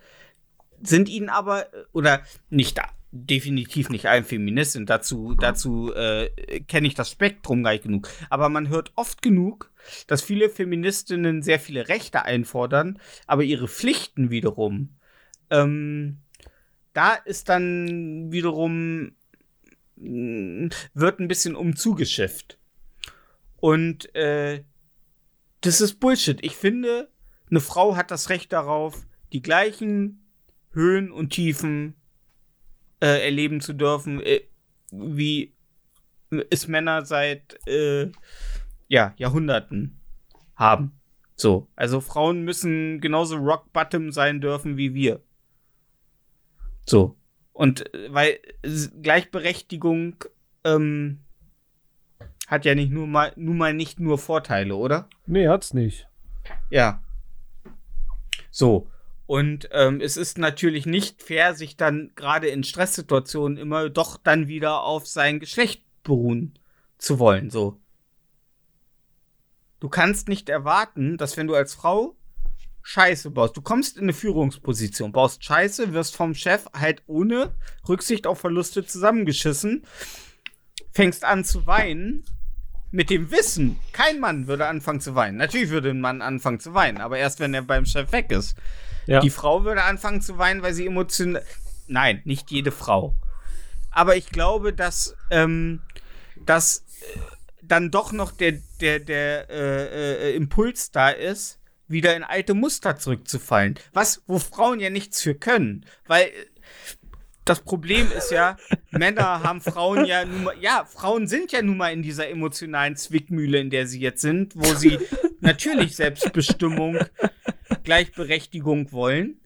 sind ihnen aber, oder nicht da, definitiv nicht allen Feministinnen, dazu, dazu äh, kenne ich das Spektrum gar nicht genug. Aber man hört oft genug, dass viele Feministinnen sehr viele Rechte einfordern, aber ihre Pflichten wiederum ähm, da ist dann wiederum mh, wird ein bisschen umzugeschifft. Und äh, das ist Bullshit. Ich finde, eine Frau hat das Recht darauf, die gleichen Höhen und Tiefen äh, erleben zu dürfen, äh, wie es Männer seit äh, ja, Jahrhunderten haben. So, also Frauen müssen genauso rock bottom sein dürfen wie wir. So. Und äh, weil Gleichberechtigung ähm, hat ja nicht nur mal, nun mal nicht nur Vorteile, oder? Nee, hat's nicht. Ja. So. Und ähm, es ist natürlich nicht fair, sich dann gerade in Stresssituationen immer doch dann wieder auf sein Geschlecht beruhen zu wollen. So. Du kannst nicht erwarten, dass wenn du als Frau Scheiße baust, du kommst in eine Führungsposition, baust Scheiße, wirst vom Chef halt ohne Rücksicht auf Verluste zusammengeschissen, fängst an zu weinen mit dem Wissen, kein Mann würde anfangen zu weinen. Natürlich würde ein Mann anfangen zu weinen, aber erst wenn er beim Chef weg ist. Ja. Die Frau würde anfangen zu weinen, weil sie emotional. Nein, nicht jede Frau. Aber ich glaube, dass, ähm, dass äh, dann doch noch der, der, der äh, äh, Impuls da ist, wieder in alte Muster zurückzufallen. Was, wo Frauen ja nichts für können. Weil äh, das Problem ist ja, Männer haben Frauen ja nun mal, ja, Frauen sind ja nun mal in dieser emotionalen Zwickmühle, in der sie jetzt sind, wo sie natürlich Selbstbestimmung, Gleichberechtigung wollen.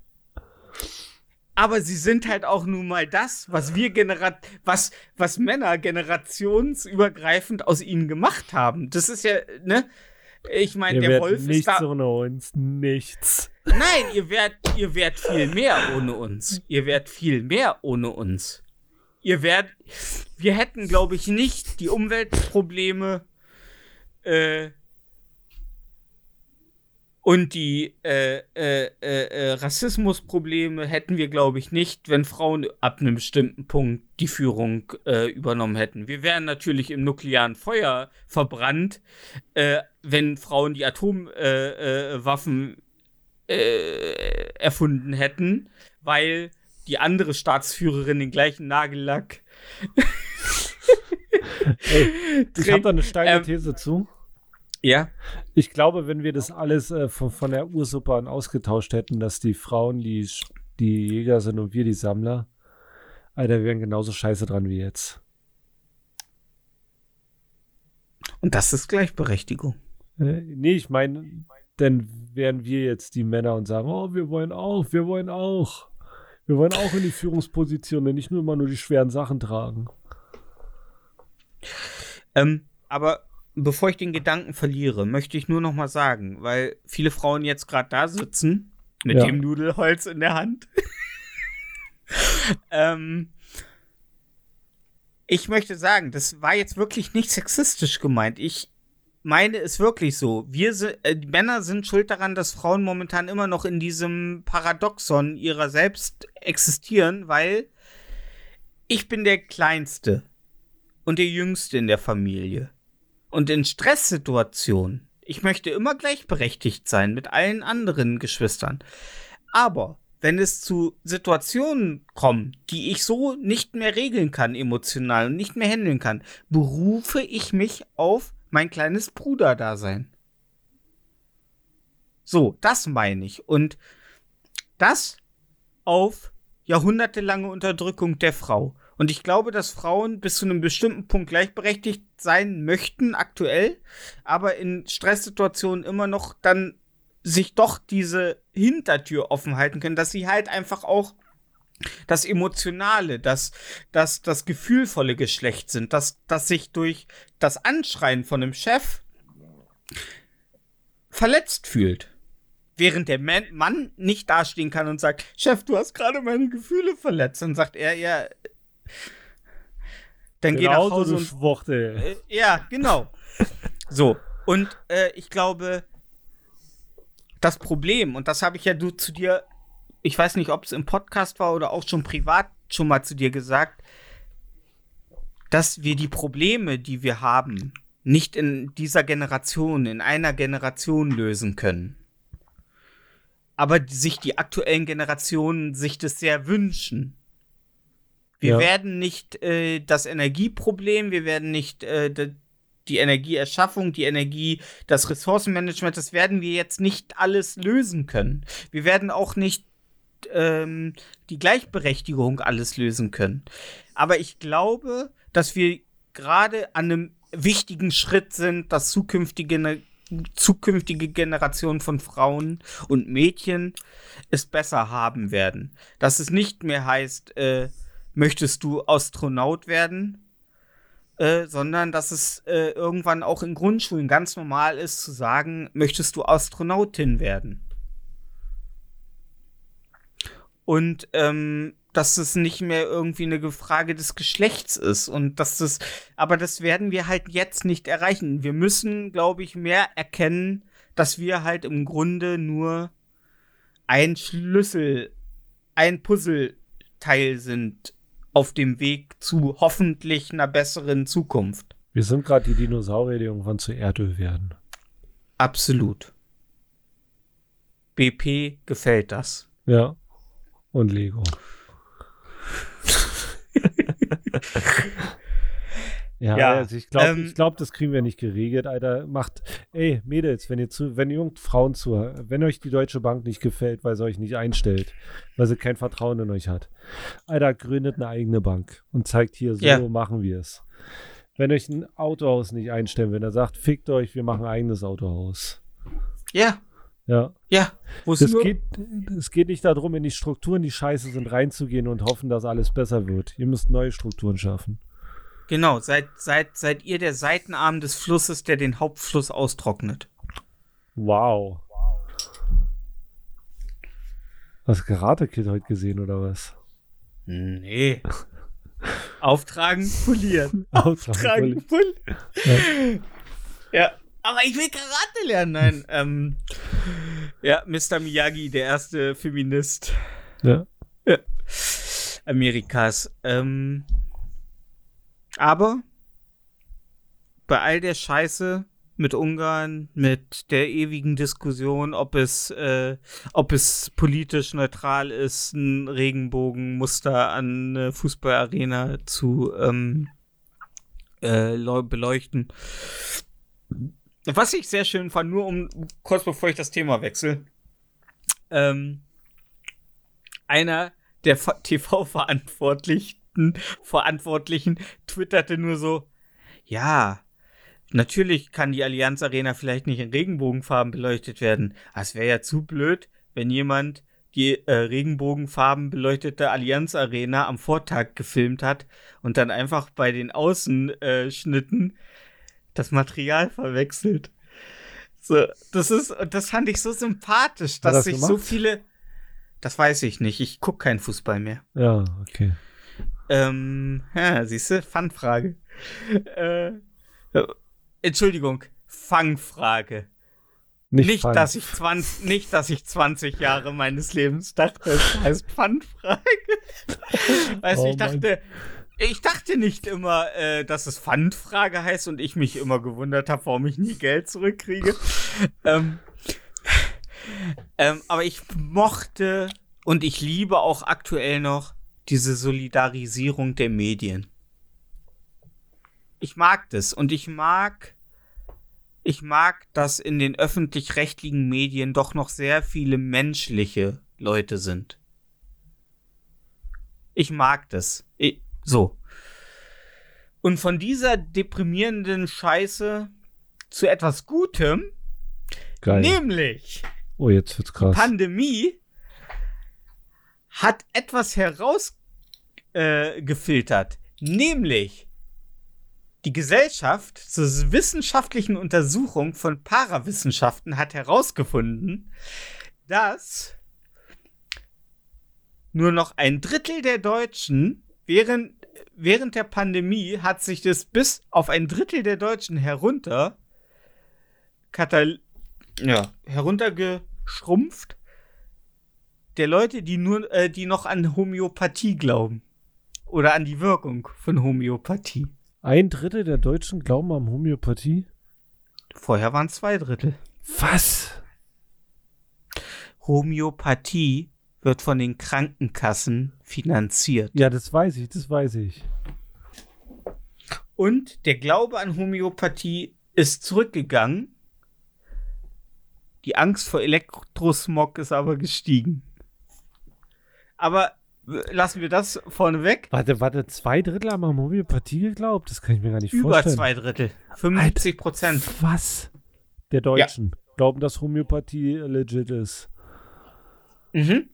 Aber sie sind halt auch nun mal das, was wir Generat was, was Männer generationsübergreifend aus ihnen gemacht haben. Das ist ja, ne? Ich meine, Ihr der werdet Wolf ist nichts da. ohne uns. Nichts. Nein, ihr werdet, ihr werdet viel mehr ohne uns. Ihr werdet viel mehr ohne uns. Ihr werdet, wir hätten, glaube ich, nicht die Umweltprobleme äh, und die äh, äh, äh, äh, Rassismusprobleme hätten wir, glaube ich, nicht, wenn Frauen ab einem bestimmten Punkt die Führung äh, übernommen hätten. Wir wären natürlich im nuklearen Feuer verbrannt, äh, wenn Frauen die Atomwaffen Waffen erfunden hätten, weil die andere Staatsführerin den gleichen Nagellack. [LAUGHS] Ey, ich habe da eine steile Ähm, These zu. Ja. Ich glaube, wenn wir das alles äh, von, von der Ursuppe an ausgetauscht hätten, dass die Frauen die, die Jäger sind und wir die Sammler, Alter, wir wären genauso scheiße dran wie jetzt. Und das ist Gleichberechtigung. Äh, nee, ich meine, dann wären wir jetzt die Männer und sagen, oh, wir wollen auch, wir wollen auch. Wir wollen auch in die Führungsposition, und nicht nur immer nur die schweren Sachen tragen. Ähm, aber bevor ich den Gedanken verliere, möchte ich nur noch mal sagen, weil viele Frauen jetzt gerade da sitzen mit Ja. dem Nudelholz in der Hand. [LAUGHS] ähm, ich möchte sagen, das war jetzt wirklich nicht sexistisch gemeint. Ich meine es wirklich so. Wir äh, die Männer sind schuld daran, dass Frauen momentan immer noch in diesem Paradoxon ihrer selbst existieren, weil ich bin der Kleinste und der Jüngste in der Familie. Und in Stresssituationen, ich möchte immer gleichberechtigt sein mit allen anderen Geschwistern. Aber wenn es zu Situationen kommt, die ich so nicht mehr regeln kann emotional und nicht mehr handeln kann, berufe ich mich auf mein kleines Bruderdasein. So, das meine ich. Und das auf jahrhundertelange Unterdrückung der Frau. Und ich glaube, dass Frauen bis zu einem bestimmten Punkt gleichberechtigt sein möchten, aktuell, aber in Stresssituationen immer noch dann sich doch diese Hintertür offen halten können, dass sie halt einfach auch das Emotionale, das, das, das gefühlvolle Geschlecht sind, dass, dass sich durch das Anschreien von einem Chef verletzt fühlt. Während der Man Mann nicht dastehen kann und sagt, Chef, du hast gerade meine Gefühle verletzt. Dann sagt er, ja, dann geh nach Genau so Hause eine und Schwuchtel. äh, ja, genau. [LAUGHS] So, und äh, ich glaube, das Problem, und das habe ich ja du zu dir, ich weiß nicht, ob es im Podcast war oder auch schon privat schon mal zu dir gesagt, dass wir die Probleme, die wir haben, nicht in dieser Generation, in einer Generation lösen können. Aber sich die aktuellen Generationen sich das sehr wünschen. Wir Ja. werden nicht äh, das Energieproblem, wir werden nicht äh, die Energieerschaffung, die Energie, das Ressourcenmanagement, das werden wir jetzt nicht alles lösen können. Wir werden auch nicht ähm, die Gleichberechtigung alles lösen können. Aber ich glaube, dass wir gerade an einem wichtigen Schritt sind, dass zukünftige, zukünftige Generationen von Frauen und Mädchen es besser haben werden. Dass es nicht mehr heißt, äh, möchtest du Astronaut werden? Äh, sondern dass es äh, irgendwann auch in Grundschulen ganz normal ist zu sagen, möchtest du Astronautin werden? Und ähm, dass es nicht mehr irgendwie eine Frage des Geschlechts ist und dass das, aber das werden wir halt jetzt nicht erreichen. Wir müssen, glaube ich, mehr erkennen, dass wir halt im Grunde nur ein Schlüssel, ein Puzzleteil sind auf dem Weg zu hoffentlich einer besseren Zukunft. Wir sind gerade die Dinosaurier, die irgendwann zu Erdöl werden. Absolut. BP gefällt das. Ja. Und Lego. [LAUGHS] ja, Ja, also ich glaube, ähm, ich glaub, das kriegen wir nicht geregelt, Alter. Macht, ey, Mädels, wenn ihr zu, wenn ihr Frauen zu, wenn euch die Deutsche Bank nicht gefällt, weil sie euch nicht einstellt, weil sie kein Vertrauen in euch hat, Alter, gründet eine eigene Bank und zeigt hier, so Ja. machen wir es. Wenn euch ein Autohaus nicht einstellen, wenn er sagt, fickt euch, wir machen ein eigenes Autohaus. Ja, Ja. ja. Es geht, es geht nicht darum, in die Strukturen, die scheiße sind, reinzugehen und hoffen, dass alles besser wird. Ihr müsst neue Strukturen schaffen. Genau, seid, seid, seid ihr der Seitenarm des Flusses, der den Hauptfluss austrocknet. Wow. Hast du Karate-Kid heute gesehen oder was? Nee. [LAUGHS] Auftragen, polieren. [LAUGHS] Auftragen, polieren. Ja. Aber ich will Karate lernen. Nein. ähm, ja, Mr. Miyagi, der erste Feminist Ja. Amerikas. Ähm, aber bei all der Scheiße mit Ungarn, mit der ewigen Diskussion, ob es, äh, ob es politisch neutral ist, ein Regenbogenmuster an eine Fußballarena zu ähm, äh, leu- beleuchten. Was ich sehr schön fand, nur um kurz bevor ich das Thema wechsle, ähm, einer der Fa- TV-Verantwortlichen Verantwortlichen twitterte nur so, ja, natürlich kann die Allianz Arena vielleicht nicht in Regenbogenfarben beleuchtet werden. Es wäre ja zu blöd, wenn jemand die äh, Regenbogenfarben beleuchtete Allianz Arena am Vortag gefilmt hat und dann einfach bei den Außenschnitten das Material verwechselt. So, das ist, das fand ich so sympathisch, dass das sich gemacht? so viele, das weiß ich nicht, ich gucke keinen Fußball mehr. Ja, okay. Ähm, ja, siehst du, Fanfrage. äh, Entschuldigung, Fangfrage. Nicht, Nicht, dass ich 20, nicht, dass ich 20 Jahre meines Lebens dachte, es heißt Pfandfrage. [LAUGHS] weißt du, Oh ich dachte, Ich dachte nicht immer, äh, dass es Pfandfrage heißt und ich mich immer gewundert habe, warum ich nie Geld zurückkriege. ähm, ähm, aber ich mochte und ich liebe auch aktuell noch diese Solidarisierung der Medien. Ich mag das und ich mag, ich mag, dass in den öffentlich-rechtlichen Medien doch noch sehr viele menschliche Leute sind. Ich mag das. Ich, so. Und von dieser deprimierenden Scheiße zu etwas Gutem, Geil. nämlich oh, jetzt wird's krass. Pandemie, hat etwas herausgefiltert, äh, nämlich die Gesellschaft zur wissenschaftlichen Untersuchung von Parawissenschaften hat herausgefunden, dass nur noch ein Drittel der Deutschen während, während der Pandemie hat sich das bis auf ein Drittel der Deutschen herunter ja, heruntergeschrumpft der Leute, die nur, äh, die noch an Homöopathie glauben. Oder an die Wirkung von Homöopathie. Ein Drittel der Deutschen glauben an Homöopathie. Vorher waren zwei Drittel. Was? Homöopathie wird von den Krankenkassen finanziert. Ja, das weiß ich, das weiß ich. Und der Glaube an Homöopathie ist zurückgegangen. Die Angst vor Elektrosmog ist aber gestiegen. Aber lassen wir das vorneweg. Warte, warte, zwei Drittel haben an Homöopathie geglaubt? Das kann ich mir gar nicht Über vorstellen. zwei Drittel. 75 Prozent. Was? Der Deutschen glauben, dass Homöopathie legit ist. Mhm.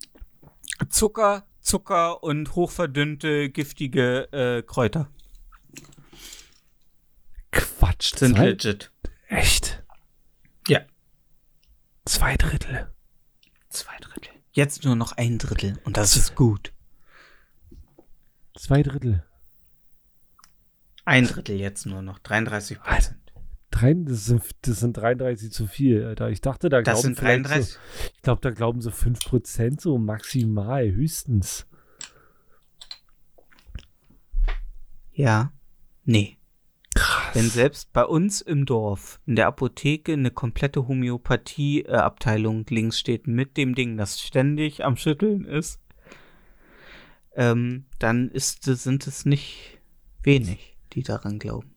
Zucker, Zucker und hochverdünnte, giftige äh, Kräuter Quatsch. sind zwei, legit. Echt? Ja. Zwei Drittel. Zwei Drittel. Jetzt nur noch ein Drittel und das ist gut. Zwei Drittel. Ein Drittel jetzt nur noch. 33 Prozent. Das, sind, das sind 33 zu viel, Alter. Ich dachte, da Das glauben sind vielleicht 33. So, ich glaube, da glauben so 5% so maximal, höchstens. Ja. Nee. Wenn selbst bei uns im Dorf in der Apotheke eine komplette Homöopathie-Abteilung links steht mit dem Ding, das ständig am Schütteln ist, ähm, dann ist, sind es nicht wenig, die daran glauben.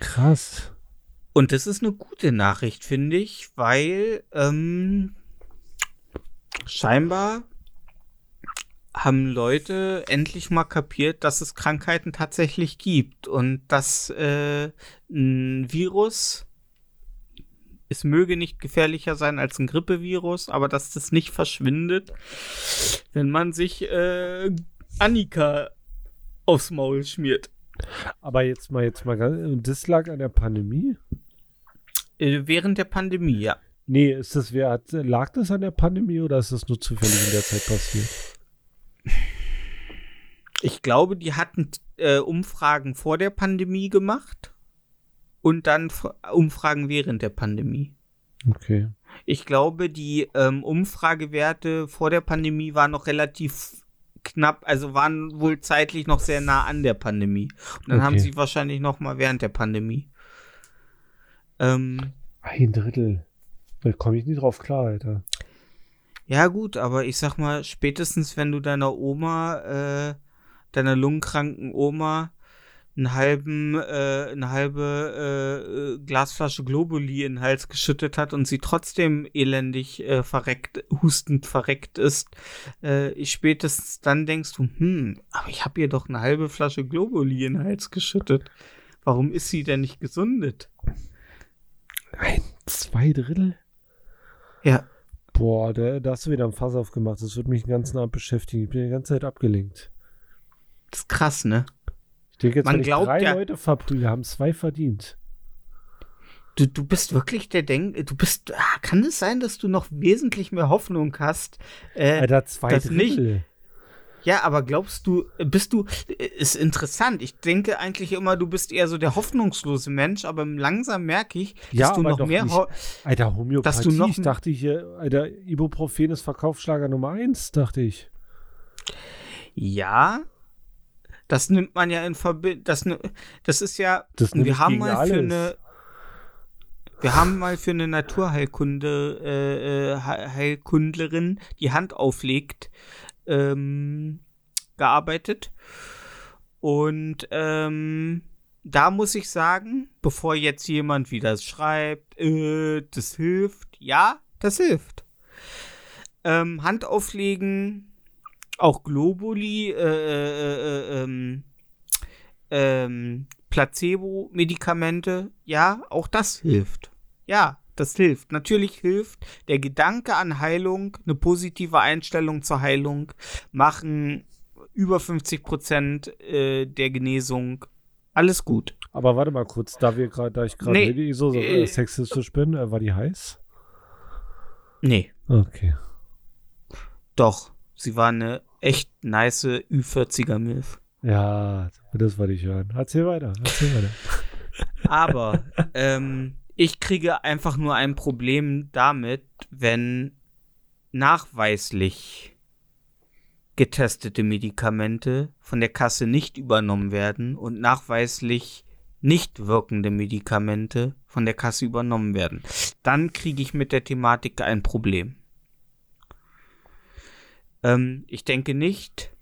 Krass. Und das ist eine gute Nachricht, finde ich, weil ähm, scheinbar haben Leute endlich mal kapiert, dass es Krankheiten tatsächlich gibt und dass äh, ein Virus, es möge nicht gefährlicher sein als ein Grippevirus, aber dass das nicht verschwindet, wenn man sich äh, Annika aufs Maul schmiert. Aber jetzt mal, jetzt mal das lag an der Pandemie? Äh, während der Pandemie, ja. Nee, ist das, wer hat, lag das an der Pandemie oder ist das nur zufällig in der Zeit passiert? Ich glaube, die hatten äh, Umfragen vor der Pandemie gemacht und dann Umfragen während der Pandemie. Okay. Ich glaube, die ähm, Umfragewerte vor der Pandemie waren noch relativ knapp, also waren wohl zeitlich noch sehr nah an der Pandemie. Und dann haben Okay. sie wahrscheinlich noch mal während der Pandemie. Ähm, Ein Drittel. Da komme ich nicht drauf klar, Alter. Ja, gut, aber ich sag mal, spätestens wenn du deiner Oma, äh, deiner lungenkranken Oma, einen halben, äh, eine halbe äh, äh, Glasflasche Globuli in den Hals geschüttet hat und sie trotzdem elendig äh, verreckt, hustend verreckt ist, äh, spätestens dann denkst du, hm, aber ich habe ihr doch eine halbe Flasche Globuli in den Hals geschüttet. Warum ist sie denn nicht gesundet? Ein, zwei Drittel? Ja, Boah, da, da hast du wieder ein Fass aufgemacht. Das wird mich den ganzen Abend beschäftigen. Ich bin die ganze Zeit abgelenkt. das ist krass, ne? Ich denke jetzt, Man wenn ich glaubt drei ja- Leute verprügel, haben zwei verdient. Du, du bist wirklich der Denk, du bist, ah, kann es sein, dass du noch wesentlich mehr Hoffnung hast? Äh, Alter, zwei das Drittel. Ja, aber glaubst du, bist du, ist interessant. Ich denke eigentlich immer, du bist eher so der hoffnungslose Mensch, aber langsam merke ich, dass Ja, du noch mehr, nicht. Ho Alter, Homöopathie. Dass du noch- ich dachte hier, Alter, Ibuprofen ist Verkaufsschlager Nummer eins, dachte ich. ja, Das nimmt man ja in Verbindung. Das, das ist ja. Das wir haben mal für alles. eine. Wir haben mal für eine Naturheilkunde, äh, äh, He- Heilkundlerin, die Hand auflegt, ähm, gearbeitet. Und ähm, da muss ich sagen, bevor jetzt jemand wieder schreibt, äh, das hilft, ja, das hilft. Ähm, Hand auflegen, auch Globuli, äh, äh, äh, ähm, ähm, Placebo-Medikamente, ja, auch das hilft. Ja, das hilft. Natürlich hilft der Gedanke an Heilung, eine positive Einstellung zur Heilung, machen über 50 Prozent äh, der Genesung. Alles gut. Aber warte mal kurz, da wir gerade, da ich gerade Nee, nee, so, so äh, äh, sexistisch bin, äh, war die heiß? Nee, Okay. doch. Sie war eine echt nice Ü40er Milf. Ja, das wollte ich hören. Erzähl weiter, erzähl weiter. [LAUGHS] Aber ähm, ich kriege einfach nur ein Problem damit, wenn nachweislich getestete Medikamente von der Kasse nicht übernommen werden und nachweislich nicht wirkende Medikamente von der Kasse übernommen werden. Dann kriege ich mit der Thematik ein Problem. Ähm, ich denke nicht,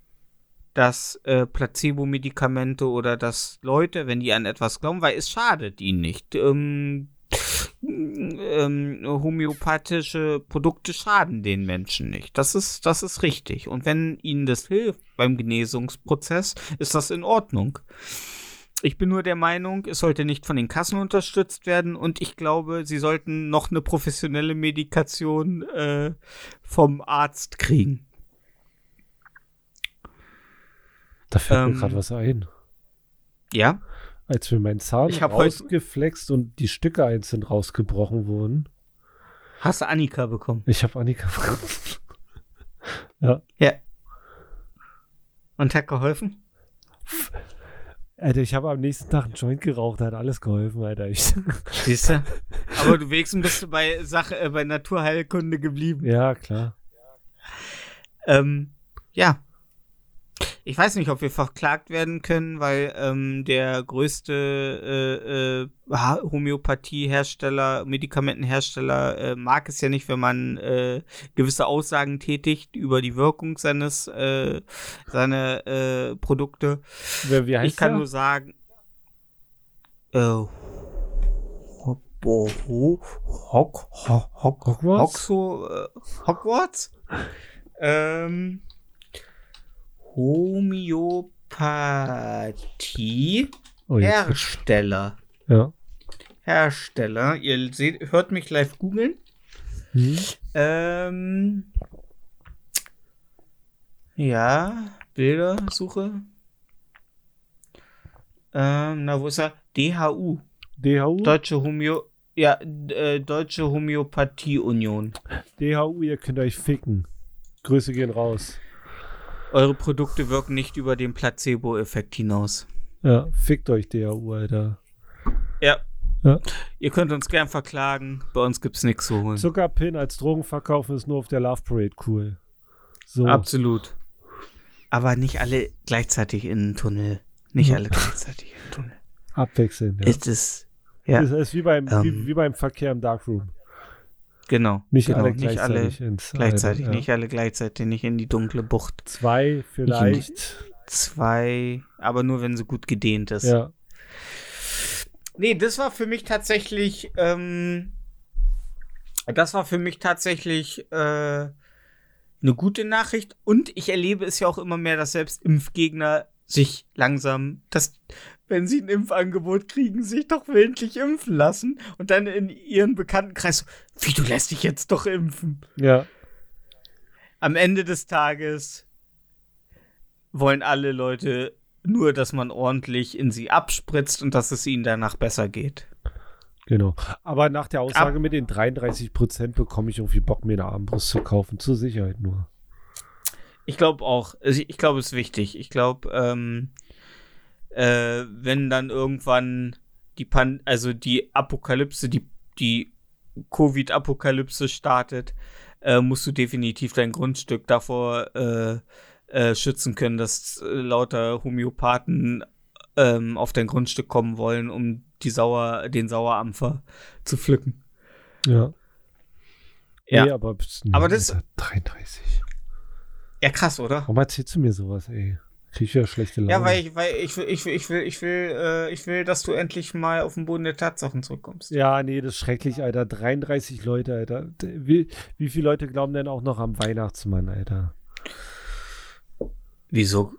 dass äh, Placebo-Medikamente oder dass Leute, wenn die an etwas glauben, weil es schadet ihnen nicht. Ähm, ähm, homöopathische Produkte schaden den Menschen nicht. Das ist, das ist richtig. Und wenn ihnen das hilft beim Genesungsprozess, ist das in Ordnung. Ich bin nur der Meinung, es sollte nicht von den Kassen unterstützt werden und ich glaube, sie sollten noch eine professionelle Medikation äh, vom Arzt kriegen. Da fällt Ähm, mir gerade was ein. Ja? Als mir mein Zahn Ich rausgeflext und die Stücke einzeln rausgebrochen wurden. Hast du Annika bekommen? Ich habe Annika. [LAUGHS] Ja. Und hat geholfen? Alter, ich habe am nächsten Tag einen Joint geraucht, hat alles geholfen, Alter. Ich, [LAUGHS] Siehst du? Aber du wenigstens bist du bei Sache, äh, bei Naturheilkunde geblieben. ja, klar. Ähm, ja. Ich weiß nicht, ob wir verklagt werden können, weil ähm, der größte äh, äh, Homöopathiehersteller, Medikamentenhersteller äh, mag es ja nicht, wenn man äh, gewisse Aussagen tätigt über die Wirkung seines äh, seiner äh, Produkte. Wer, wie heißt ich kann der? nur sagen, äh, Ho- Ho- Ho- Hock, Ho- Hock, Hogwarts? Äh, Hogwarts? [LAUGHS] ähm, Homöopathie Oh. Hersteller. Ja. Hersteller. Ihr seht, hört mich live googeln. Hm? Ähm, ja, Bildersuche. Ähm, na, wo ist er? DHU. DHU? Deutsche Homö ja, äh, Deutsche Homöopathie Union. DHU, ihr könnt euch ficken. Grüße gehen raus. Eure Produkte wirken nicht über den Placebo-Effekt hinaus. Ja, fickt euch DHU, Alter. Ja. Ja. Ihr könnt uns gern verklagen. Bei uns gibt's nichts zu holen. Zuckerpin als Drogen verkaufen ist nur auf der Love Parade cool. So. Absolut. Aber nicht alle gleichzeitig in den Tunnel. Nicht Ja. alle gleichzeitig in den Tunnel. Abwechselnd. Ja. Es ist. Ja, Das ist wie beim, Ähm. wie, wie beim Verkehr im Darkroom. Genau. Nicht genau, alle nicht gleichzeitig alle ins gleichzeitig, ja. nicht alle gleichzeitig, nicht in die dunkle Bucht. Zwei vielleicht. Zwei, aber nur wenn sie gut gedehnt ist. Ja. Nee, das war für mich tatsächlich, ähm, das war für mich tatsächlich äh, eine gute Nachricht. Und ich erlebe es ja auch immer mehr, dass selbst Impfgegner sich langsam, dass, wenn sie ein Impfangebot kriegen, sich doch willentlich impfen lassen und dann in ihren Bekanntenkreis, so, wie du lässt dich jetzt doch impfen. Ja. Am Ende des Tages wollen alle Leute nur, dass man ordentlich in sie abspritzt und dass es ihnen danach besser geht. Genau. Aber nach der Aussage Ab- mit den 33 Prozent bekomme ich irgendwie Bock, mir eine Armbrust zu kaufen. Zur Sicherheit nur. Ich glaube auch, also ich glaube, es ist wichtig. Ich glaube, ähm, äh, wenn dann irgendwann die Pan also die Apokalypse, die, die Covid-Apokalypse startet, äh, musst du definitiv dein Grundstück davor äh, äh, schützen können, dass äh, lauter Homöopathen ähm, auf dein Grundstück kommen wollen, um die Sauer, den Sauerampfer zu pflücken. Ja. Ja. Nee, aber, Aber das- Alter, 33. Ja, krass, oder? Warum erzählst du mir sowas, ey? Krieg ich ja schlechte Laune. Ja, weil ich, weil ich will, ich will, ich will, ich will, äh, ich will, dass du endlich mal auf den Boden der Tatsachen zurückkommst. Ja, nee, das ist schrecklich, Alter. 33 Leute, Alter. Wie, wie viele Leute glauben denn auch noch am Weihnachtsmann, Alter? Wieso?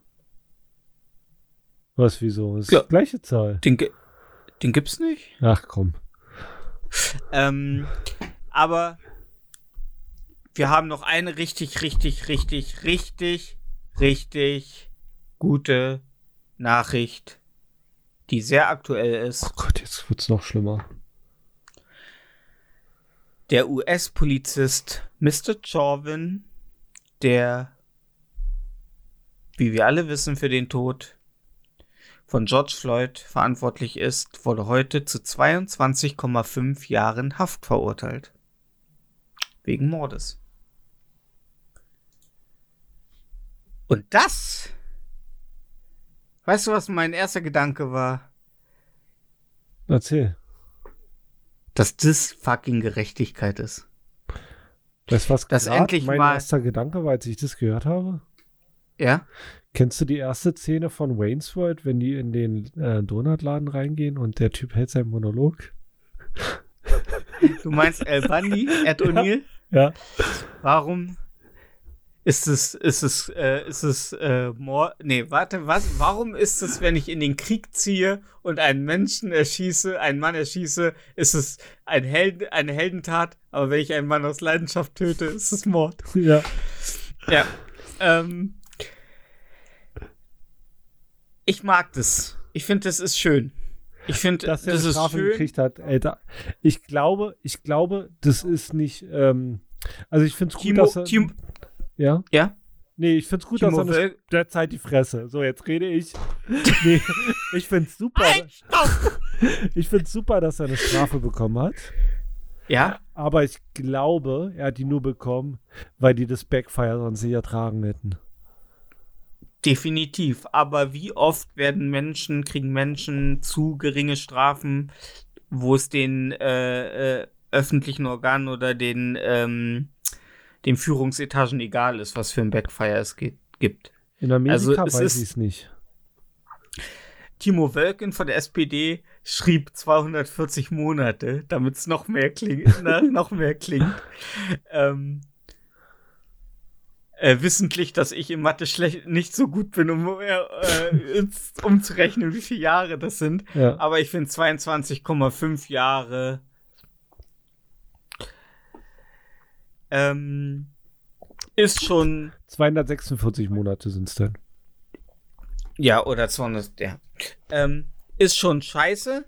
Was, wieso? Das ist Ja. die gleiche Zahl. Den, den gibt's nicht? Ach komm. Ähm, aber wir haben noch eine richtig, richtig, richtig, richtig, richtig gute Nachricht, die sehr aktuell ist. Oh Gott, jetzt wird's noch schlimmer. Der US-Polizist Mr. Chauvin, der, wie wir alle wissen, für den Tod von George Floyd verantwortlich ist, wurde heute zu 22,5 Jahren Haft verurteilt. Wegen Mordes. Und das, weißt du, was mein erster Gedanke war? Erzähl. Dass das fucking Gerechtigkeit ist. Weißt du, was grad endlich mein mal- erster Gedanke war, als ich das gehört habe? Ja? Kennst du die erste Szene von Wayne's World, wenn die in den äh, Donutladen reingehen und der Typ hält seinen Monolog? Du meinst El Bundy, Ed [LAUGHS] O'Neill? Ja. Warum ist es, ist es, äh, ist es, äh, Mord? Nee, warte, was? Warum ist es, wenn ich in den Krieg ziehe und einen Menschen erschieße, einen Mann erschieße, ist es ein Held, eine Heldentat, aber wenn ich einen Mann aus Leidenschaft töte, ist es Mord. [LAUGHS] Ja. Ja. Ähm, ich mag das. Ich finde, das ist schön. Ich finde, Dass er das ist Strafe schön. gekriegt hat, Alter. Ich glaube, ich glaube, das ist nicht, ähm, also ich finde es gut, Timo, dass er, Timo, ja? ja? Nee, ich finde es gut, Timo dass er derzeit die Fresse. So, jetzt rede ich. Nee, [LAUGHS] ich finde es super. [LAUGHS] Ich finde es super, dass er eine Strafe bekommen hat. Ja? Aber ich glaube, er hat die nur bekommen, weil die das Backfire sonst nicht ertragen hätten. Definitiv. Aber wie oft werden Menschen, kriegen Menschen zu geringe Strafen, wo es den äh, äh, öffentlichen Organen oder den, ähm, den Führungsetagen egal ist, was für ein Backfire es geht, gibt. In Amerika Also, es weiß ich es nicht. Timo Wölken von der SPD schrieb 240 Monate, damit es noch mehr klingt, [LAUGHS] na, noch mehr klingt. Ähm, äh, wissentlich, dass ich in Mathe schlecht nicht so gut bin, um äh, jetzt umzurechnen, wie viele Jahre das sind. Ja. Aber ich finde 22,5 Jahre ähm, ist schon 246 Monate sind es dann. Ja, oder 200, ja. Ähm, ist schon scheiße.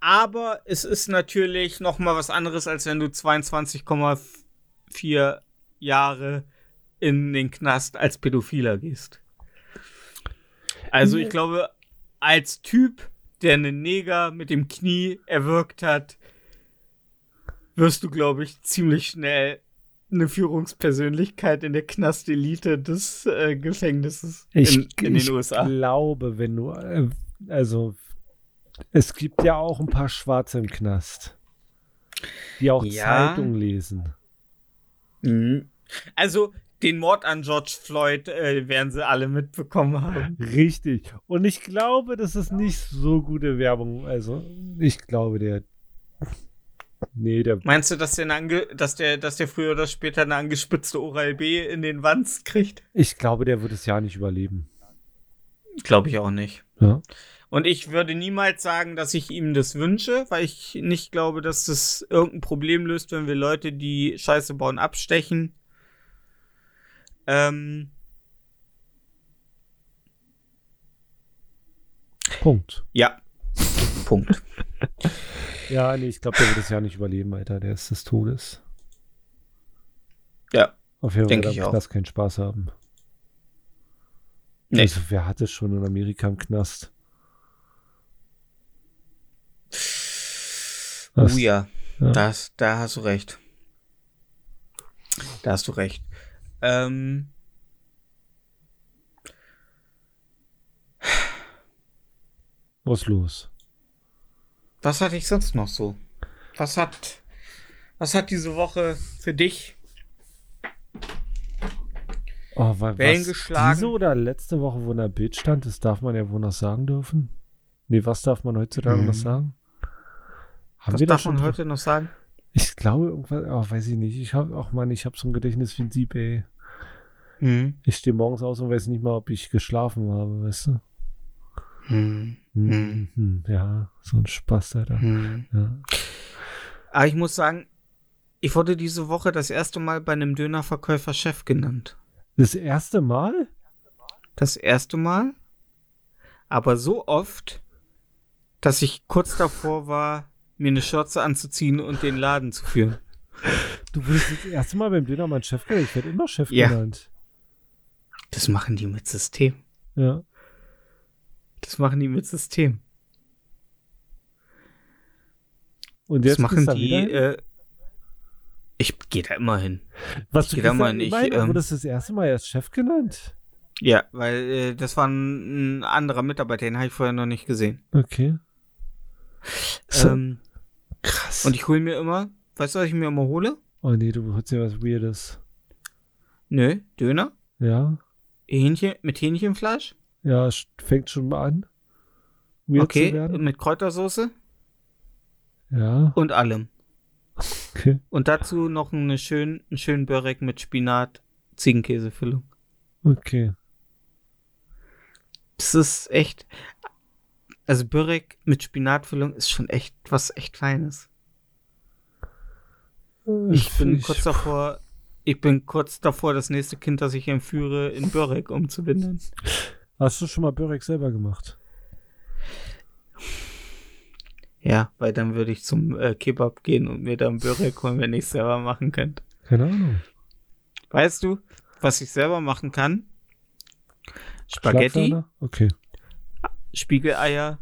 Aber es ist natürlich noch mal was anderes, als wenn du 22,4 Jahre in den Knast als Pädophiler gehst. Also ich glaube, als Typ, der einen Neger mit dem Knie erwürgt hat, wirst du, glaube ich, ziemlich schnell eine Führungspersönlichkeit in der Knastelite des äh, Gefängnisses Ich, in, in ich den USA. glaube, wenn du, äh, also es gibt ja auch ein paar Schwarze im Knast, die auch Ja. Zeitung lesen. Mhm. Also, den Mord an George Floyd äh, werden sie alle mitbekommen haben. Richtig. Und ich glaube, das ist nicht so gute Werbung. Also, ich glaube, der. Nee, der. Meinst du, dass der, eine dass, der, dass der früher oder später eine angespitzte Oral-B in den Wanz kriegt? Ich glaube, der wird das Jahr nicht überleben. Glaube ich auch nicht. Ja. Und ich würde niemals sagen, dass ich ihm das wünsche, weil ich nicht glaube, dass das irgendein Problem löst, wenn wir Leute, die Scheiße bauen, abstechen. Ähm, Punkt. ja. Punkt. [LAUGHS] Ja, nee, ich glaube, der wird es ja nicht überleben, Alter. Der ist des Todes. Ja. Auf jeden Fall wird er im Knast keinen Spaß haben. Nee. Also, wer hat es schon in Amerika im Knast? Oh Was? Oh ja, ja. Das, da hast du recht. Da hast du recht. Ähm, Was los? Was hatte ich sonst noch so? Was hat, was hat diese Woche für dich? Oh, wa- Wellen was, geschlagen. Diese oder letzte Woche, wo in der Bild stand, das darf man ja wohl noch sagen dürfen. Nee, was darf man heutzutage Mhm. noch sagen? Haben Was wir da darf schon man heute noch sagen? Ich glaube, irgendwas, oh, weiß ich nicht. Ich habe, auch Mann, ich habe so ein Gedächtnis wie ein Sieb, ey. Hm. Ich stehe morgens aus und weiß nicht mal, ob ich geschlafen habe, weißt du? Hm. Mhm. Hm. Ja, so ein Spaß, Alter. Hm. Ja. Aber ich muss sagen, ich wurde diese Woche das erste Mal bei einem Dönerverkäufer Chef genannt. Das erste Mal? Das erste Mal, aber so oft, dass ich kurz davor war, mir eine Schürze anzuziehen und den Laden zu führen. Du wurdest das erste Mal beim Dönermann Chef genannt. Ich werde immer Chef Ja. genannt. Das machen die mit System. Ja. Das machen die mit System. Und Das jetzt machen gehst du da die. Äh, ich gehe da immer hin. Was, ich du da immer hin und ähm, wurdest das erste Mal erst Chef genannt? Ja, weil äh, das war ein, ein anderer Mitarbeiter, den habe ich vorher noch nicht gesehen. Okay. So, Ähm, krass. und ich hole mir immer, weißt du, was ich mir immer hole? oh nee, du holst dir was Weirdes. Nö, Döner. Ja? Hähnchen, mit Hähnchenfleisch. Ja, es fängt schon mal an. Weird okay, zu werden. mit Kräutersoße Ja, und allem. okay. Und dazu noch eine schön, einen schönen Börek mit Spinat, Ziegenkäsefüllung. Okay. Das ist echt. Also Börek mit Spinatfüllung ist schon echt was echt Feines. Ich bin kurz davor, ich bin kurz davor, das nächste Kind, das ich entführe, in Börek umzubinden. [LAUGHS] Hast du schon mal Börek selber gemacht? Ja, weil dann würde ich zum äh, Kebab gehen und mir dann Börek holen, wenn ich es selber machen könnte. Keine Ahnung. Weißt du, was ich selber machen kann? Spaghetti? Okay. Spiegeleier.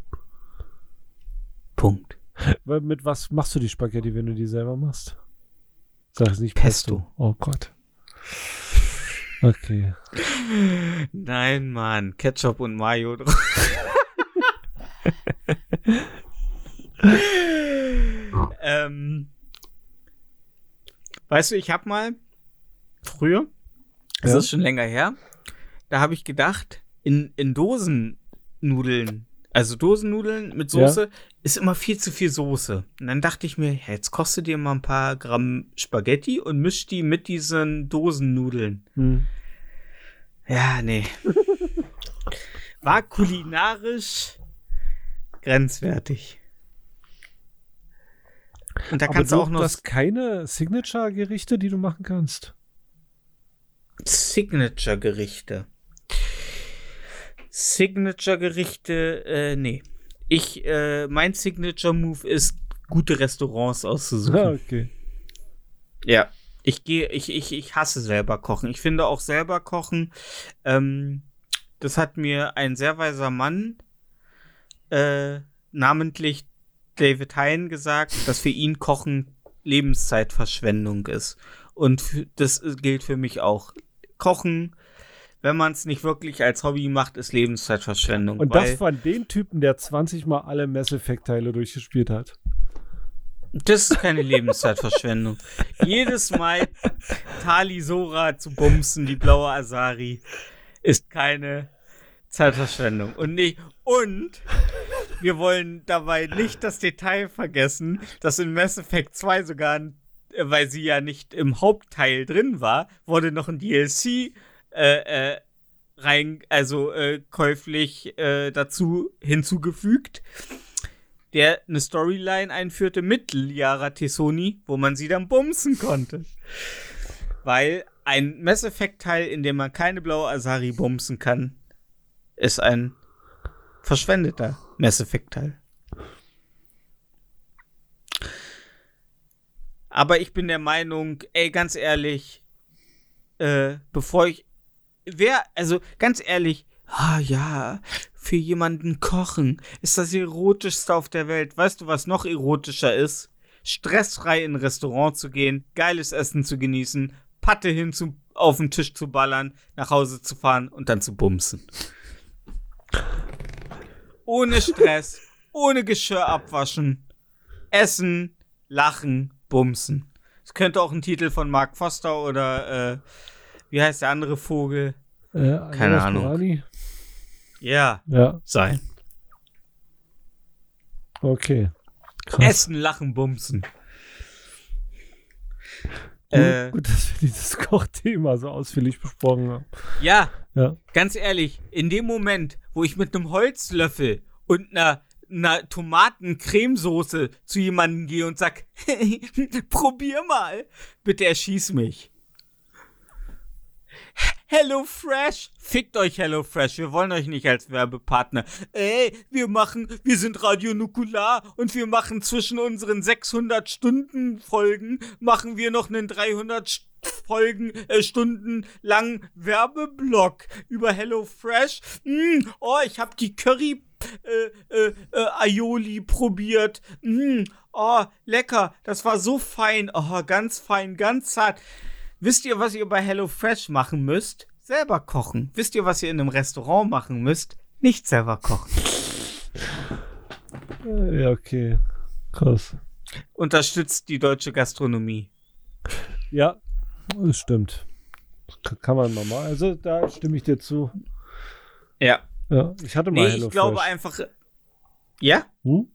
Punkt. Mit was machst du die Spaghetti, wenn du die selber machst? Sag es nicht Pesto. Pesto. Oh Gott. Okay. Nein, Mann, Ketchup und Mayo drauf. [LAUGHS] ähm, weißt du, ich hab mal früher, das Ja? ist schon länger her, da habe ich gedacht, in, in Dosennudeln, also Dosennudeln mit Ja. Soße, ist immer viel zu viel Soße. Und dann dachte ich mir, ja, jetzt kostet dir mal ein paar Gramm Spaghetti und misch die mit diesen Dosennudeln. Hm. Ja, nee. [LAUGHS] War kulinarisch grenzwertig. Und da Aber kannst du, du auch noch du hast keine Signature-Gerichte, die du machen kannst. Signature-Gerichte. Signature-Gerichte, äh, nee. Ich, äh, mein Signature-Move ist, gute Restaurants auszusuchen. Ah, okay. Ja. Ich gehe, ich, ich, ich hasse selber kochen. Ich finde auch selber kochen, ähm, das hat mir ein sehr weiser Mann, äh, namentlich David Hein gesagt, dass für ihn Kochen Lebenszeitverschwendung ist. Und das gilt für mich auch. Kochen, wenn man es nicht wirklich als Hobby macht, ist Lebenszeitverschwendung. Und das von dem Typen, der 20 Mal alle Mass Effect-Teile durchgespielt hat. Das ist keine Lebenszeitverschwendung. [LAUGHS] Jedes Mal Tali Sora zu bumsen, die blaue Asari, ist keine Zeitverschwendung. Und nicht, und wir wollen dabei nicht das Detail vergessen, dass in Mass Effect 2 sogar, äh, weil sie ja nicht im Hauptteil drin war, wurde noch ein DLC äh, äh, rein, also äh, käuflich äh, dazu hinzugefügt der eine Storyline einführte mit Liara Tessoni, wo man sie dann bumsen konnte. Weil ein Mass Effect-Teil, in dem man keine blaue Asari bumsen kann, ist ein verschwendeter Mass Effect-Teil. Aber ich bin der Meinung, ey, ganz ehrlich, äh, bevor ich. Wer, also ganz ehrlich, ah ja, für jemanden kochen ist das erotischste auf der Welt. Weißt du, was noch erotischer ist? Stressfrei in ein Restaurant zu gehen, geiles Essen zu genießen, Patte hin zu, auf den Tisch zu ballern, nach Hause zu fahren und dann zu bumsen. ohne Stress, [LAUGHS] ohne Geschirr abwaschen, essen, lachen, bumsen. Das könnte auch ein Titel von Mark Foster oder äh, wie heißt der andere Vogel? Äh, Keine Ahnung. Borani? Ja, Ja, sein. okay. Krass. Essen, lachen, bumsen. Gut, Äh, gut, dass wir dieses [LAUGHS] Kochthema so ausführlich besprochen haben. ja, Ja. ganz ehrlich, in dem Moment, wo ich mit einem Holzlöffel und einer, einer Tomatencremesoße zu jemandem gehe und sag, [LAUGHS] probier mal, bitte erschieß mich. Hello Fresh, fickt euch Hello Fresh, wir wollen euch nicht als Werbepartner. Ey, wir machen, wir sind Radio Nukular und wir machen zwischen unseren 600 Stunden Folgen machen wir noch einen 300 St- Folgen, äh, Stunden lang Werbeblock über Hello Fresh. Mm, oh, ich habe die Curry äh, äh, äh, Aioli probiert. Mm, oh, lecker. Das war so fein. Oh, ganz fein, ganz zart. Wisst ihr, was ihr bei Hello Fresh machen müsst? Selber kochen. Wisst ihr, was ihr in einem Restaurant machen müsst? Nicht selber kochen. Ja, okay. Krass. Unterstützt die deutsche Gastronomie. Ja, das stimmt. Das ka- kann man nochmal. Also da stimme ich dir zu. Ja. Ja, ich hatte mal Nee, Hello ich glaube Fresh. einfach. Ja? Hm?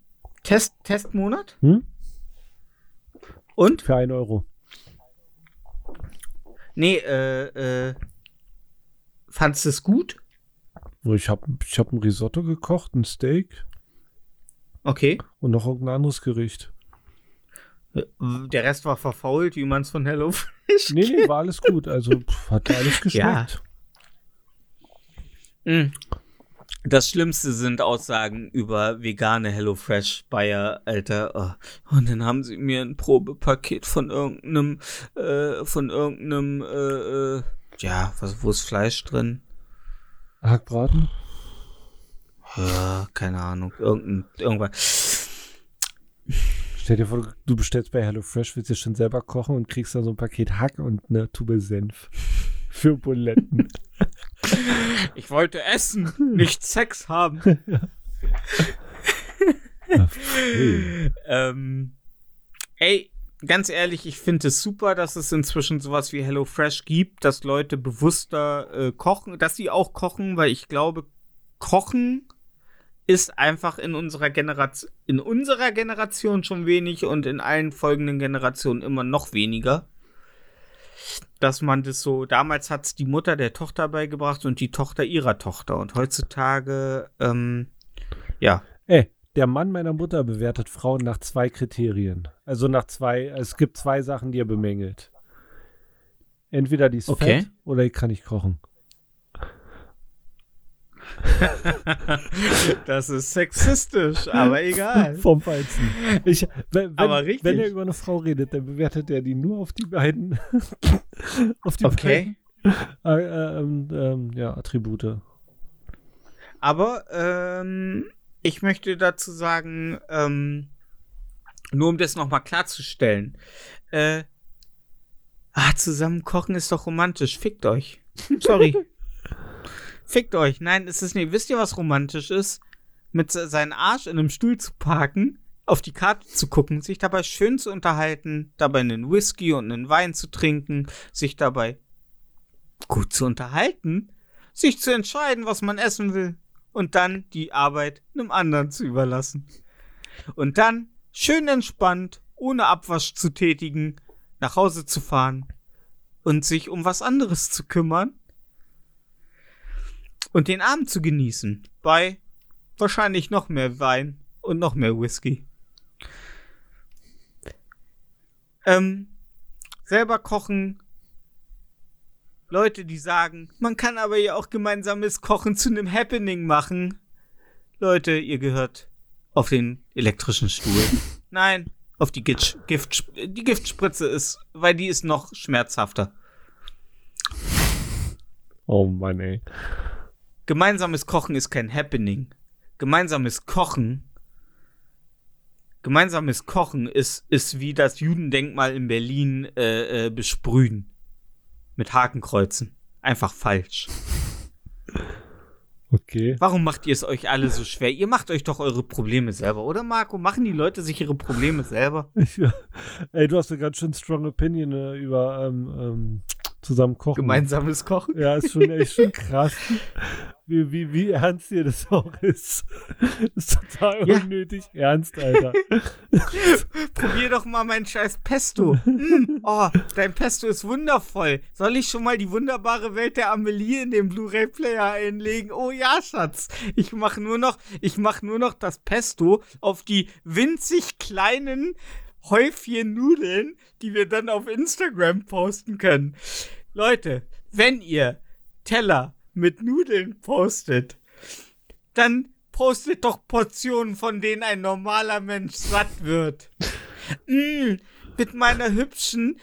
Test, Testmonat? Hm? Und? Für 1 Euro. Nee, äh, äh. Fandst du es gut? Ich habe ich hab ein Risotto gekocht, ein Steak Okay. und noch irgendein anderes Gericht. Der Rest war verfault, wie man es von Hello Fresh Nee, nee, war alles gut. Also pff, hat [LAUGHS] alles geschmeckt. Mm. Das Schlimmste sind Aussagen über vegane HelloFresh Bayer, Alter. Oh. Und dann haben sie mir ein Probepaket von irgendeinem, äh, von irgendeinem, äh, äh, ja, was, wo ist Fleisch drin? Hackbraten? Ja, keine Ahnung, irgendein, irgendwas. Stell dir vor, du bestellst bei HelloFresh, willst dir schon selber kochen und kriegst dann so ein Paket Hack und eine Tube Senf. Für Buletten. [LAUGHS] [LAUGHS] Ich wollte essen, nicht Sex haben. [LAUGHS] [LAUGHS] Ähm, ey, ganz ehrlich, ich finde es super, dass es inzwischen sowas wie HelloFresh gibt, dass Leute bewusster äh, kochen, dass sie auch kochen, weil ich glaube, Kochen ist einfach in unserer Generation, in unserer Generation schon wenig und in allen folgenden Generationen immer noch weniger. Dass man das so, damals hat es die Mutter der Tochter beigebracht und die Tochter ihrer Tochter. Und heutzutage, ähm, ja, Ey, der Mann meiner Mutter bewertet Frauen nach zwei Kriterien. Also nach zwei, es gibt zwei Sachen, die er bemängelt. Entweder die ist Okay. fett oder die kann nicht kochen. [LAUGHS] Das ist sexistisch, aber egal. Vom Weizen. Ich, wenn, wenn, wenn er über eine Frau redet, dann bewertet er die nur auf die beiden, [LAUGHS] auf die Okay. beiden äh, äh, ähm, ähm, ja, Attribute. Aber ähm, ich möchte dazu sagen, ähm, nur um das nochmal klarzustellen, äh, ah, zusammen kochen ist doch romantisch. Fickt euch. Sorry. [LAUGHS] Fickt euch. Nein, es ist nicht. Wisst ihr, was romantisch ist? Mit se- seinen Arsch in einem Stuhl zu parken, auf die Karte zu gucken, sich dabei schön zu unterhalten, dabei einen Whisky und einen Wein zu trinken, sich dabei gut zu unterhalten, sich zu entscheiden, was man essen will und dann die Arbeit einem anderen zu überlassen. Und dann schön entspannt, ohne Abwasch zu tätigen, nach Hause zu fahren und sich um was anderes zu kümmern und den Abend zu genießen bei wahrscheinlich noch mehr Wein und noch mehr Whisky. Ähm, selber kochen. Leute, die sagen, man kann aber ja auch gemeinsames Kochen zu einem Happening machen. Leute, ihr gehört auf den elektrischen Stuhl. [LAUGHS] Nein, auf die Gift, Gift, die Giftspritze ist, weil die ist noch schmerzhafter. Oh Mann, ey. Gemeinsames Kochen ist kein Happening. Gemeinsames Kochen. Gemeinsames Kochen ist, ist wie das Judendenkmal in Berlin äh, äh, besprühen. Mit Hakenkreuzen. Einfach falsch. [LAUGHS] Okay. Warum macht ihr es euch alle so schwer? Ihr macht euch doch eure Probleme selber, oder Marco? Machen die Leute sich ihre Probleme selber? [LAUGHS] Ich, ey, du hast eine ganz schön strong Opinion äh, über ähm, ähm, zusammen kochen. Gemeinsames Kochen? Ja, ist schon echt schon [LAUGHS] krass, wie, wie, wie ernst dir das auch ist. Das [LAUGHS] ist total Ja. unnötig ernst, Alter. [LAUGHS] Probier doch mal mein scheiß Pesto. Mm, oh, dein Pesto ist wundervoll. Soll ich schon mal die wunderbare Welt der Amelie in den Blu-ray-Player einlegen? Oh ja, Schatz. Ich mache nur noch, ich mache nur noch das Pesto auf die winzig kleinen Häufchen Nudeln, die wir dann auf Instagram posten können. Leute, wenn ihr Teller mit Nudeln postet, dann postet doch Portionen, von denen ein normaler Mensch satt wird. Mm, mit meiner hübschen,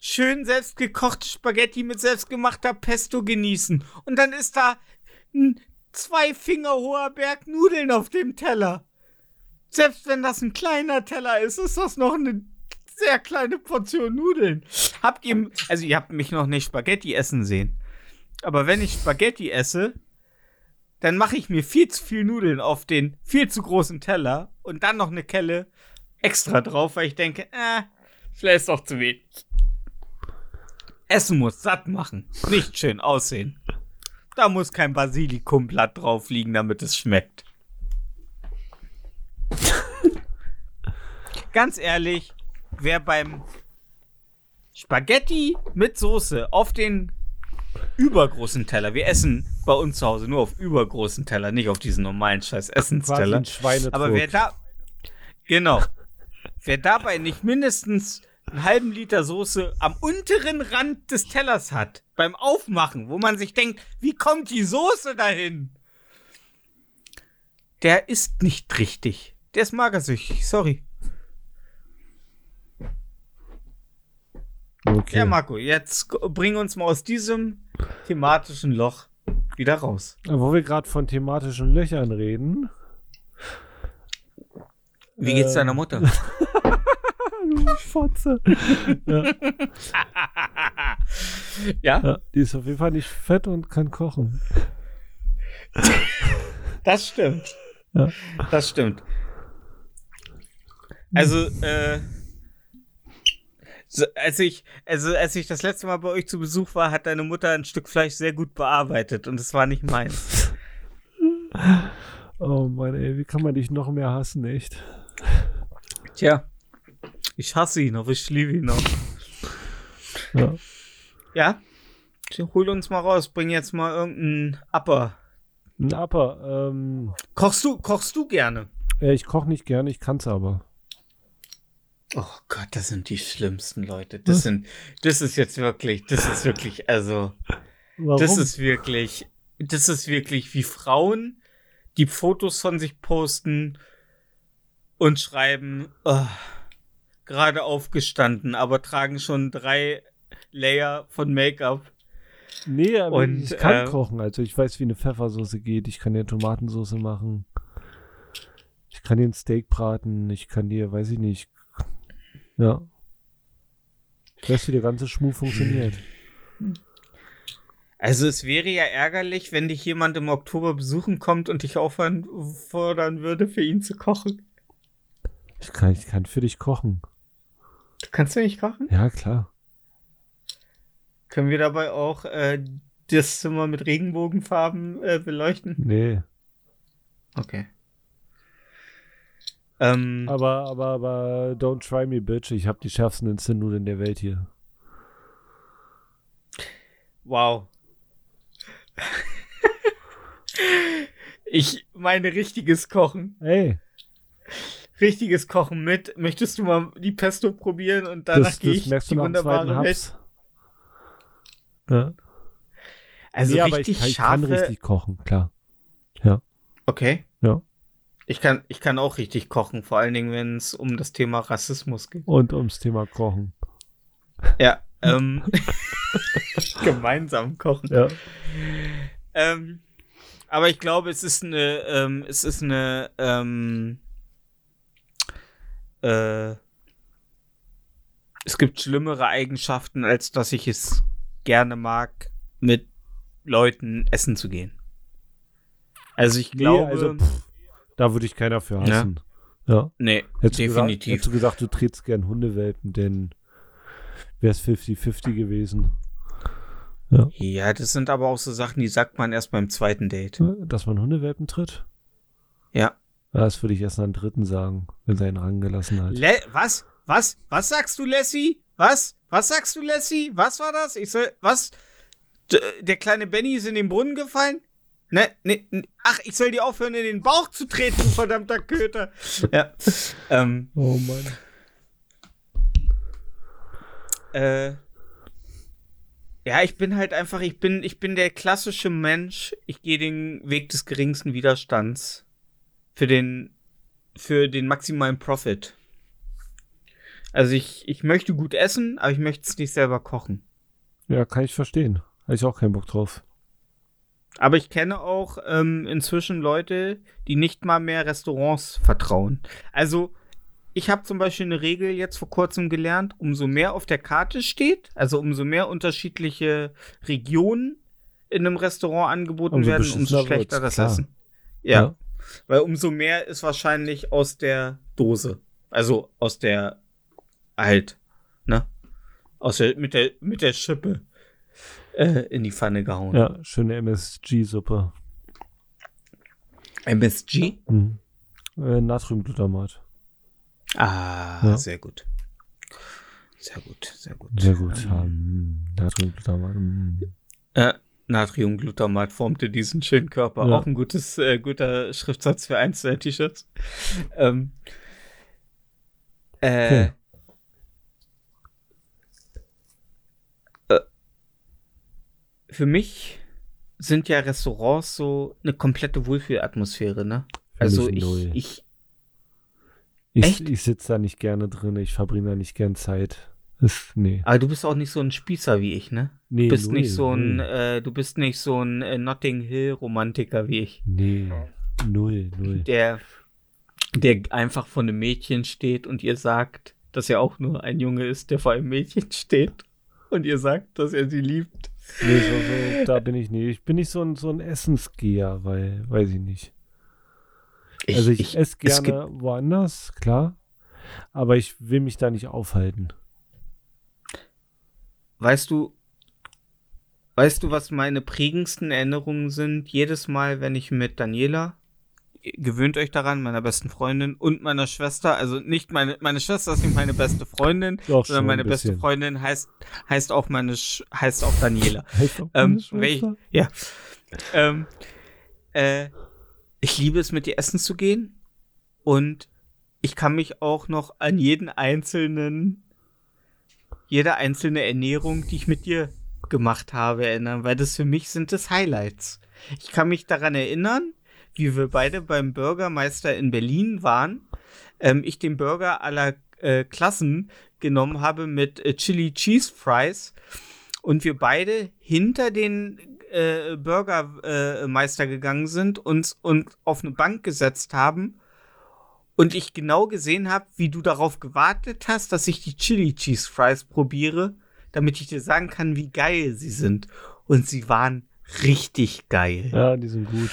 schön selbstgekochte Spaghetti mit selbstgemachter Pesto genießen. Und dann ist da ein zwei Finger hoher Berg Nudeln auf dem Teller. Selbst wenn das ein kleiner Teller ist, ist das noch eine sehr kleine Portion Nudeln. Habt ihr, also ihr habt mich noch nicht Spaghetti essen sehen. Aber wenn ich Spaghetti esse, dann mache ich mir viel zu viel Nudeln auf den viel zu großen Teller und dann noch eine Kelle extra drauf, weil ich denke, äh, vielleicht ist doch zu wenig. Essen muss satt machen, nicht schön aussehen. Da muss kein Basilikumblatt drauf liegen, damit es schmeckt. [LAUGHS] Ganz ehrlich, wer beim Spaghetti mit Soße auf den übergroßen Teller, wir essen bei uns zu Hause nur auf übergroßen Teller, nicht auf diesen normalen scheiß Essensteller. Aber wer da. Genau. Wer dabei nicht mindestens einen halben Liter Soße am unteren Rand des Tellers hat, beim Aufmachen, wo man sich denkt, wie kommt die Soße dahin? Der ist nicht richtig. Der ist magersüchtig, sorry. Okay. Ja, Marco, jetzt bring uns mal aus diesem thematischen Loch wieder raus. Wo wir gerade von thematischen Löchern reden. Wie geht's Ähm. deiner Mutter? [LAUGHS] Du Fotze. ja, ja, ja, die ist auf jeden Fall nicht fett und kann kochen. das stimmt. Ja. Das stimmt. Also, äh, als ich, also als ich das letzte Mal bei euch zu Besuch war, hat deine Mutter ein Stück Fleisch sehr gut bearbeitet und es war nicht meins. Oh Mann, ey, wie kann man dich noch mehr hassen, echt? Tja, ich hasse ihn, aber ich liebe ihn auch. Ja. Ja, hol uns mal raus, bring jetzt mal irgendeinen Upper. Ein Upper, ähm, Kochst du, kochst du gerne? ich koche nicht gerne, ich kann's aber. Oh Gott, das sind die schlimmsten Leute. Das sind, das ist jetzt wirklich, das ist wirklich, also. Warum? Das ist wirklich, das ist wirklich wie Frauen, die Fotos von sich posten und schreiben, oh, gerade aufgestanden, aber tragen schon drei Layer von Make-up. nee, aber und, ich kann äh, kochen. Also ich weiß, wie eine Pfeffersoße geht. Ich kann dir Tomatensauce machen. Ich kann dir ein Steak braten. Ich kann dir, weiß ich nicht. Ja. Ich weiß, wie der ganze Schmuh funktioniert. Also es wäre ja ärgerlich, wenn dich jemand im Oktober besuchen kommt und dich auffordern würde, für ihn zu kochen. Ich kann, ich kann für dich kochen. Kannst du nicht kochen? Ja, klar. Können wir dabei auch äh, das Zimmer mit Regenbogenfarben äh, beleuchten? Nee. Okay. Ähm, Aber, aber, aber, don't try me, bitch. Ich habe die schärfsten Instant-Nudeln der Welt hier. wow. ich meine richtiges Kochen. Ey, Richtiges Kochen mit. Möchtest du mal die Pesto probieren und danach gehe das ich merkst du die wunderbare Welt? Ja. Also nee, aber richtig ich, kann- ich kann richtig kochen, klar. Okay. Ja. Ich kann, ich kann auch richtig kochen, vor allen Dingen, wenn es um das Thema Rassismus geht. Und ums Thema Kochen. Ja. Ähm, [LAUGHS] gemeinsam kochen. Ja. Ähm, aber ich glaube, es ist eine, ähm, es ist eine, ähm, äh, es gibt schlimmere Eigenschaften, als dass ich es gerne mag, mit Leuten essen zu gehen. Also ich Nee, glaube, also, pff, da würde ich keiner für Ja. hassen. Ja. nee, Hättest du, gesagt, definitiv. hättest du gesagt, du trittst gern Hundewelpen, denn wäre es 50-50 gewesen. Ja, das sind aber auch so Sachen, die sagt man erst beim zweiten Date. Dass man Hundewelpen tritt? Ja. Ja, Das würde ich erst an den dritten sagen, wenn sie einen rangelassen hat. Le was? Was? Was sagst du, Lassie? Was? Was sagst du, Lassie? Was war das? Ich soll, was? D der kleine Benny ist in den Brunnen gefallen? Ne, ne, ne, ach, ich soll dir aufhören, in den Bauch zu treten, du verdammter Köter. Ja. ähm, Oh Mann. äh, ja, ich bin halt einfach, ich bin, ich bin der klassische Mensch. Ich gehe den Weg des geringsten Widerstands für den, für den maximalen Profit. Also ich, ich möchte gut essen, aber ich möchte es nicht selber kochen. Ja, kann ich verstehen. Habe ich auch keinen Bock drauf. Aber ich kenne auch ähm, inzwischen Leute, die nicht mal mehr Restaurants vertrauen. Also, ich habe zum Beispiel eine Regel jetzt vor kurzem gelernt, umso mehr auf der Karte steht, also umso mehr unterschiedliche Regionen in einem Restaurant angeboten Umso werden, umso schlechter das klar. Essen. Ja, weil umso mehr ist wahrscheinlich aus der Dose. Also aus der halt, ne? Aus der, mit der, mit der Schippe äh, in die Pfanne gehauen. Ja, schöne MSG-Suppe. MSG? Mhm. Äh, Natriumglutamat. Ah, Ja. sehr gut. Sehr gut, sehr gut. Sehr gut. Ähm, mm, Natriumglutamat. mm. äh, Natriumglutamat formte diesen schönen Körper. Ja. Auch ein gutes, äh, guter Schriftsatz für eins der T-Shirts. Ähm, äh, Okay. Für mich sind ja Restaurants so eine komplette Wohlfühlatmosphäre, ne? Für Also ich, null. ich, Ich, Echt? ich sitze da nicht gerne drin, ich verbringe da nicht gern Zeit. Ist, nee. aber du bist auch nicht so ein Spießer wie ich, ne? nee Du bist null, nicht so ein, äh, du bist nicht so ein äh, Notting Hill Romantiker wie ich, Nee, null, null. der, der einfach vor einem Mädchen steht und ihr sagt, dass er auch nur ein Junge ist, der vor einem Mädchen steht und ihr sagt, dass er sie liebt. Nee, so, so, da bin ich nicht. Ich bin nicht so ein, so ein Essensgeher, weil, weiß ich nicht. also ich, esse es gibt- gerne woanders, klar. Aber ich will mich da nicht aufhalten. Weißt du, weißt du, was meine prägendsten Erinnerungen sind? Jedes Mal, wenn ich mit Daniela, gewöhnt euch daran, meiner besten Freundin und meiner Schwester, also nicht meine, meine Schwester ist nicht meine beste Freundin, [LAUGHS] Doch, sondern meine ein beste. Freundin heißt, heißt auch meine, Sch heißt auch Daniela. [LAUGHS] Heißt auch Ähm, ich, ja. Ähm, äh, ich liebe es, mit dir essen zu gehen. Und ich kann mich auch noch an jeden einzelnen, jede einzelne Ernährung, die ich mit dir gemacht habe, erinnern, weil das für mich sind das Highlights. Ich kann mich daran erinnern, wie wir beide beim Bürgermeister in Berlin waren. Ähm, ich den Burger aller äh, Klassen genommen habe mit äh, Chili Cheese Fries und wir beide hinter den äh, Burgermeister gegangen sind uns und auf eine Bank gesetzt haben und ich genau gesehen habe, wie du darauf gewartet hast, dass ich die Chili Cheese Fries probiere, damit ich dir sagen kann, wie geil sie sind. Und sie waren richtig geil. Ja, die sind gut.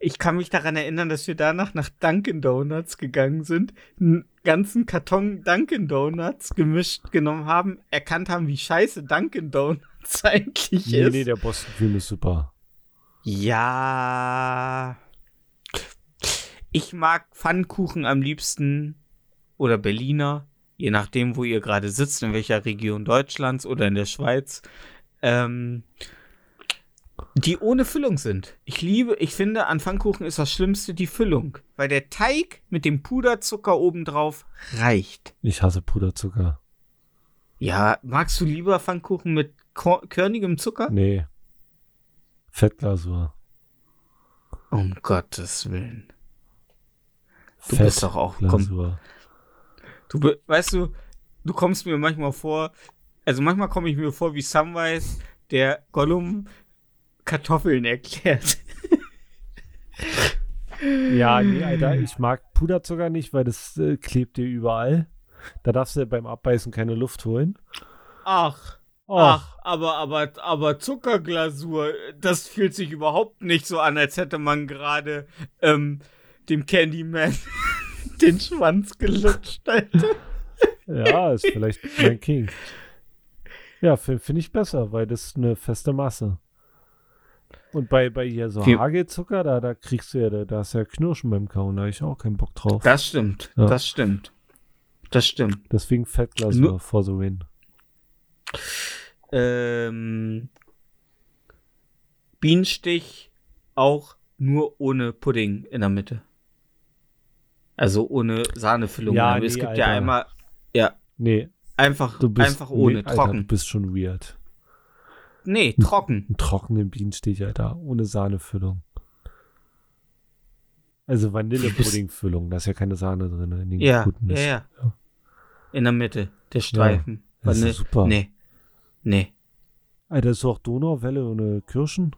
Ich kann mich daran erinnern, dass wir danach nach Dunkin' Donuts gegangen sind, einen ganzen Karton Dunkin' Donuts gemischt genommen haben, erkannt haben, wie scheiße Dunkin' Donuts [LAUGHS] eigentlich Nee, ist. nee, der Boston Cream ist super. Ja. Ich mag Pfannkuchen am liebsten oder Berliner, je nachdem, wo ihr gerade sitzt, in welcher Region Deutschlands oder in der Schweiz, ähm, die ohne Füllung sind. Ich liebe, ich finde, an Pfannkuchen ist das Schlimmste die Füllung, weil der Teig mit dem Puderzucker obendrauf reicht. Ich hasse Puderzucker. Ja, magst du lieber Pfannkuchen mit körnigem Zucker? Nee. Fettglasur. Um Gottes Willen. Du bist doch auch kom Fettglasur. Du, weißt du, du kommst mir manchmal vor, also manchmal komme ich mir vor wie Samwise, der Gollum Kartoffeln erklärt. [LAUGHS] Ja, nee, Alter, ich mag Puderzucker nicht, weil das äh, klebt dir überall. Da darfst du beim Abbeißen keine Luft holen. Ach, Ach, aber, aber, aber Zuckerglasur, das fühlt sich überhaupt nicht so an, als hätte man gerade ähm, dem Candyman [LAUGHS] den Schwanz gelutscht. Alter. [LAUGHS] Ja, ist vielleicht mein King. Ja, finde find ich besser, weil das ist eine feste Masse. Und bei, bei hier so Wie- Hagelzucker, da, da kriegst du ja, da, da ist ja Knirschen beim Kauen, da habe ich auch keinen Bock drauf. Das stimmt, Ja. das stimmt. Das stimmt. Deswegen Fettglasur Nur- for the win. Ähm, Bienenstich auch nur ohne Pudding in der Mitte. Also ohne Sahnefüllung. Ja, Mitte. es nee, gibt ja Alter. einmal, ja, Nee, einfach, du bist, einfach ohne, nee, Alter, trocken. du bist schon weird. Nee, trocken. Einen [LAUGHS] trockenen Bienenstich, Alter, ohne Sahnefüllung. Also Vanillepuddingfüllung, da ist ja keine Sahne drin in den Ja, guten ja, Mist. ja. In der Mitte, der Streifen. das ist super. Nee. Nee, Alter, ist auch Donauwelle ohne Kirschen?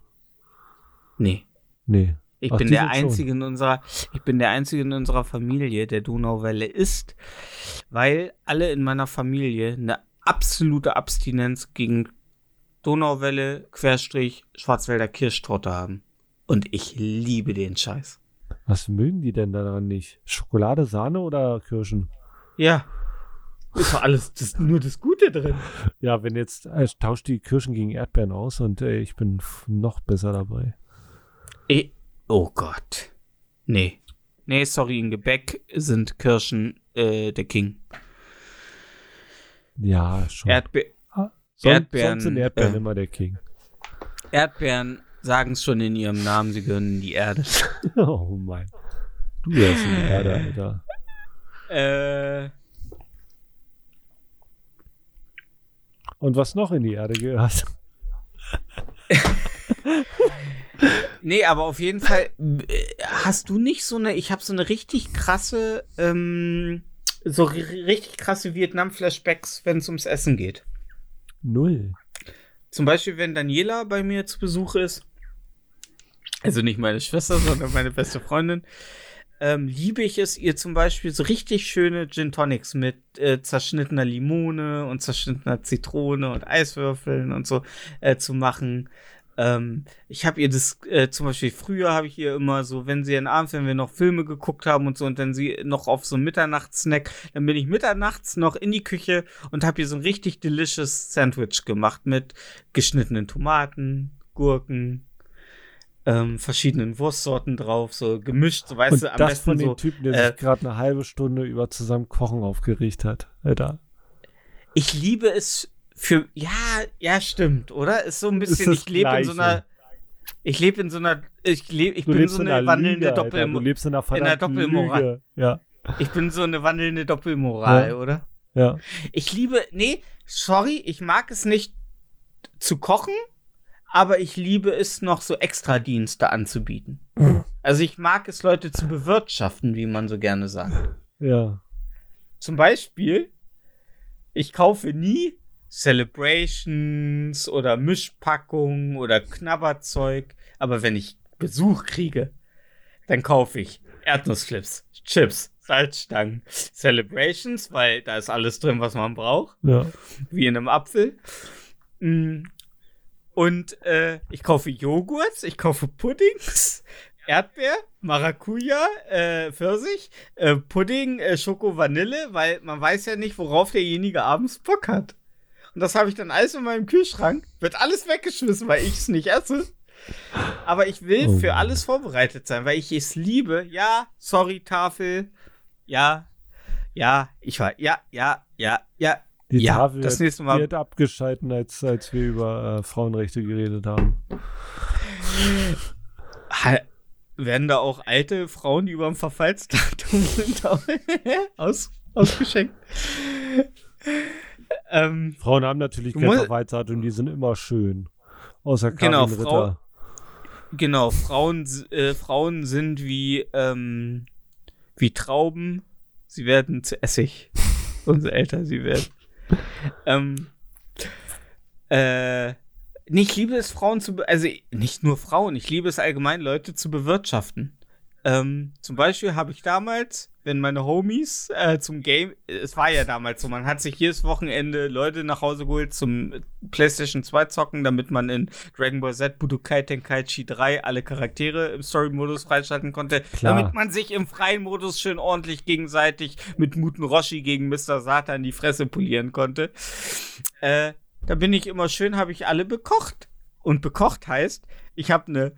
nee. Nee. Ich Ach, bin der sind schon. einzige in unserer, ich bin der einzige in unserer Familie, der Donauwelle isst, weil alle in meiner Familie eine absolute Abstinenz gegen Donauwelle, Querstrich, Schwarzwälder Kirschtorte haben. Und ich liebe den Scheiß. Was mögen die denn daran nicht? Schokolade, Sahne oder Kirschen? Ja. Ist doch alles das, nur das Gute drin. Ja, wenn jetzt äh, tauscht die Kirschen gegen Erdbeeren aus und äh, ich bin noch besser dabei. Eh, oh Gott. Nee. Nee, sorry, in Gebäck sind Kirschen äh, der King. Ja, schon. Erdbe Son Erdbeeren, Sonst sind Erdbeeren äh, immer der King. Erdbeeren sagen es schon in ihrem Namen, sie gehören in die Erde. [LAUGHS] Oh mein. Du wärst in der Erde, Alter. Äh, Und was noch in die Erde gehört? [LAUGHS] nee, aber auf jeden Fall äh, hast du nicht so eine, ich habe so eine richtig krasse, ähm, so ri- richtig krasse Vietnam-Flashbacks, wenn es ums Essen geht. Null. Zum Beispiel, wenn Daniela bei mir zu Besuch ist, also nicht meine Schwester, sondern meine beste Freundin, ähm, liebe ich es, ihr zum Beispiel so richtig schöne Gin Tonics mit äh, zerschnittener Limone und zerschnittener Zitrone und Eiswürfeln und so äh, zu machen. Ähm, ich habe ihr das äh, zum Beispiel früher habe ich ihr immer so, wenn sie einen Abend, wenn wir noch Filme geguckt haben und so und dann sie noch auf so einen Mitternachtssnack, dann bin ich mitternachts noch in die Küche und habe ihr so ein richtig delicious Sandwich gemacht mit geschnittenen Tomaten, Gurken, ähm, verschiedenen Wurstsorten drauf, so gemischt, so weißt Und du, am das besten von dem so. Typen, der äh, sich gerade eine halbe Stunde über zusammen Kochen aufgeregt hat. Alter. Ich liebe es für, ja, ja, stimmt, oder? Ist so ein bisschen, ich lebe in so einer, ich lebe in so einer, ich lebe, ich Du bin so in eine wandelnde Lüge, Alter. Du Doppel, lebst in einer in einer Doppelmoral. Lüge. Ja, ich bin so eine wandelnde Doppelmoral, Ja. oder? ja. Ich liebe, nee, sorry, ich mag es nicht zu kochen, aber ich liebe es noch so Extradienste anzubieten. Also ich mag es, Leute zu bewirtschaften, wie man so gerne sagt. Ja. Zum Beispiel, ich kaufe nie Celebrations oder Mischpackungen oder Knabberzeug, aber wenn ich Besuch kriege, dann kaufe ich Erdnussflips, Chips, Salzstangen, Celebrations, weil da ist alles drin, was man braucht Ja. wie in einem Apfel. Mm. Und äh, ich kaufe Joghurt, ich kaufe Puddings, Erdbeer, Maracuja, äh, Pfirsich, äh, Pudding, äh, Schoko, Vanille, weil man weiß ja nicht, worauf derjenige abends Bock hat. Und das habe ich dann alles in meinem Kühlschrank. Wird alles weggeschmissen, weil ich es nicht esse. Aber ich will Oh für alles vorbereitet sein, weil ich es liebe. Ja, sorry, Tafel. Ja, ja, ich war, ja, ja, ja, ja. Die Ja, Tafel das nächste Mal- hat abgeschalten, als, als wir über äh, Frauenrechte geredet haben. Ha- Werden da auch alte Frauen, die über dem Verfallsdatum [LAUGHS] sind, [LAUGHS] aus, ausgeschenkt? Ähm, Frauen haben natürlich musst- Verfallsdatum, die sind immer schön. Außer Karin Genau, Ritter. Frau- genau, Frauen, äh, Frauen sind wie, ähm, wie Trauben. Sie werden zu Essig. [LAUGHS] Umso älter sie werden. ähm, äh, ich liebe es, Frauen zu, also nicht nur Frauen, ich liebe es allgemein, Leute zu bewirtschaften. Ähm, zum Beispiel habe ich damals wenn meine Homies äh, zum Game, es war ja damals so, man hat sich jedes Wochenende Leute nach Hause geholt zum PlayStation 2 zocken, damit man in Dragon Ball Z Budokai Tenkaichi 3 alle Charaktere im Story-Modus freischalten konnte, Klar. damit man sich im freien Modus schön ordentlich gegenseitig mit Muten Roshi gegen Mr. Satan die Fresse polieren konnte. Äh, da bin ich immer schön, habe ich alle bekocht. Und bekocht heißt, ich habe eine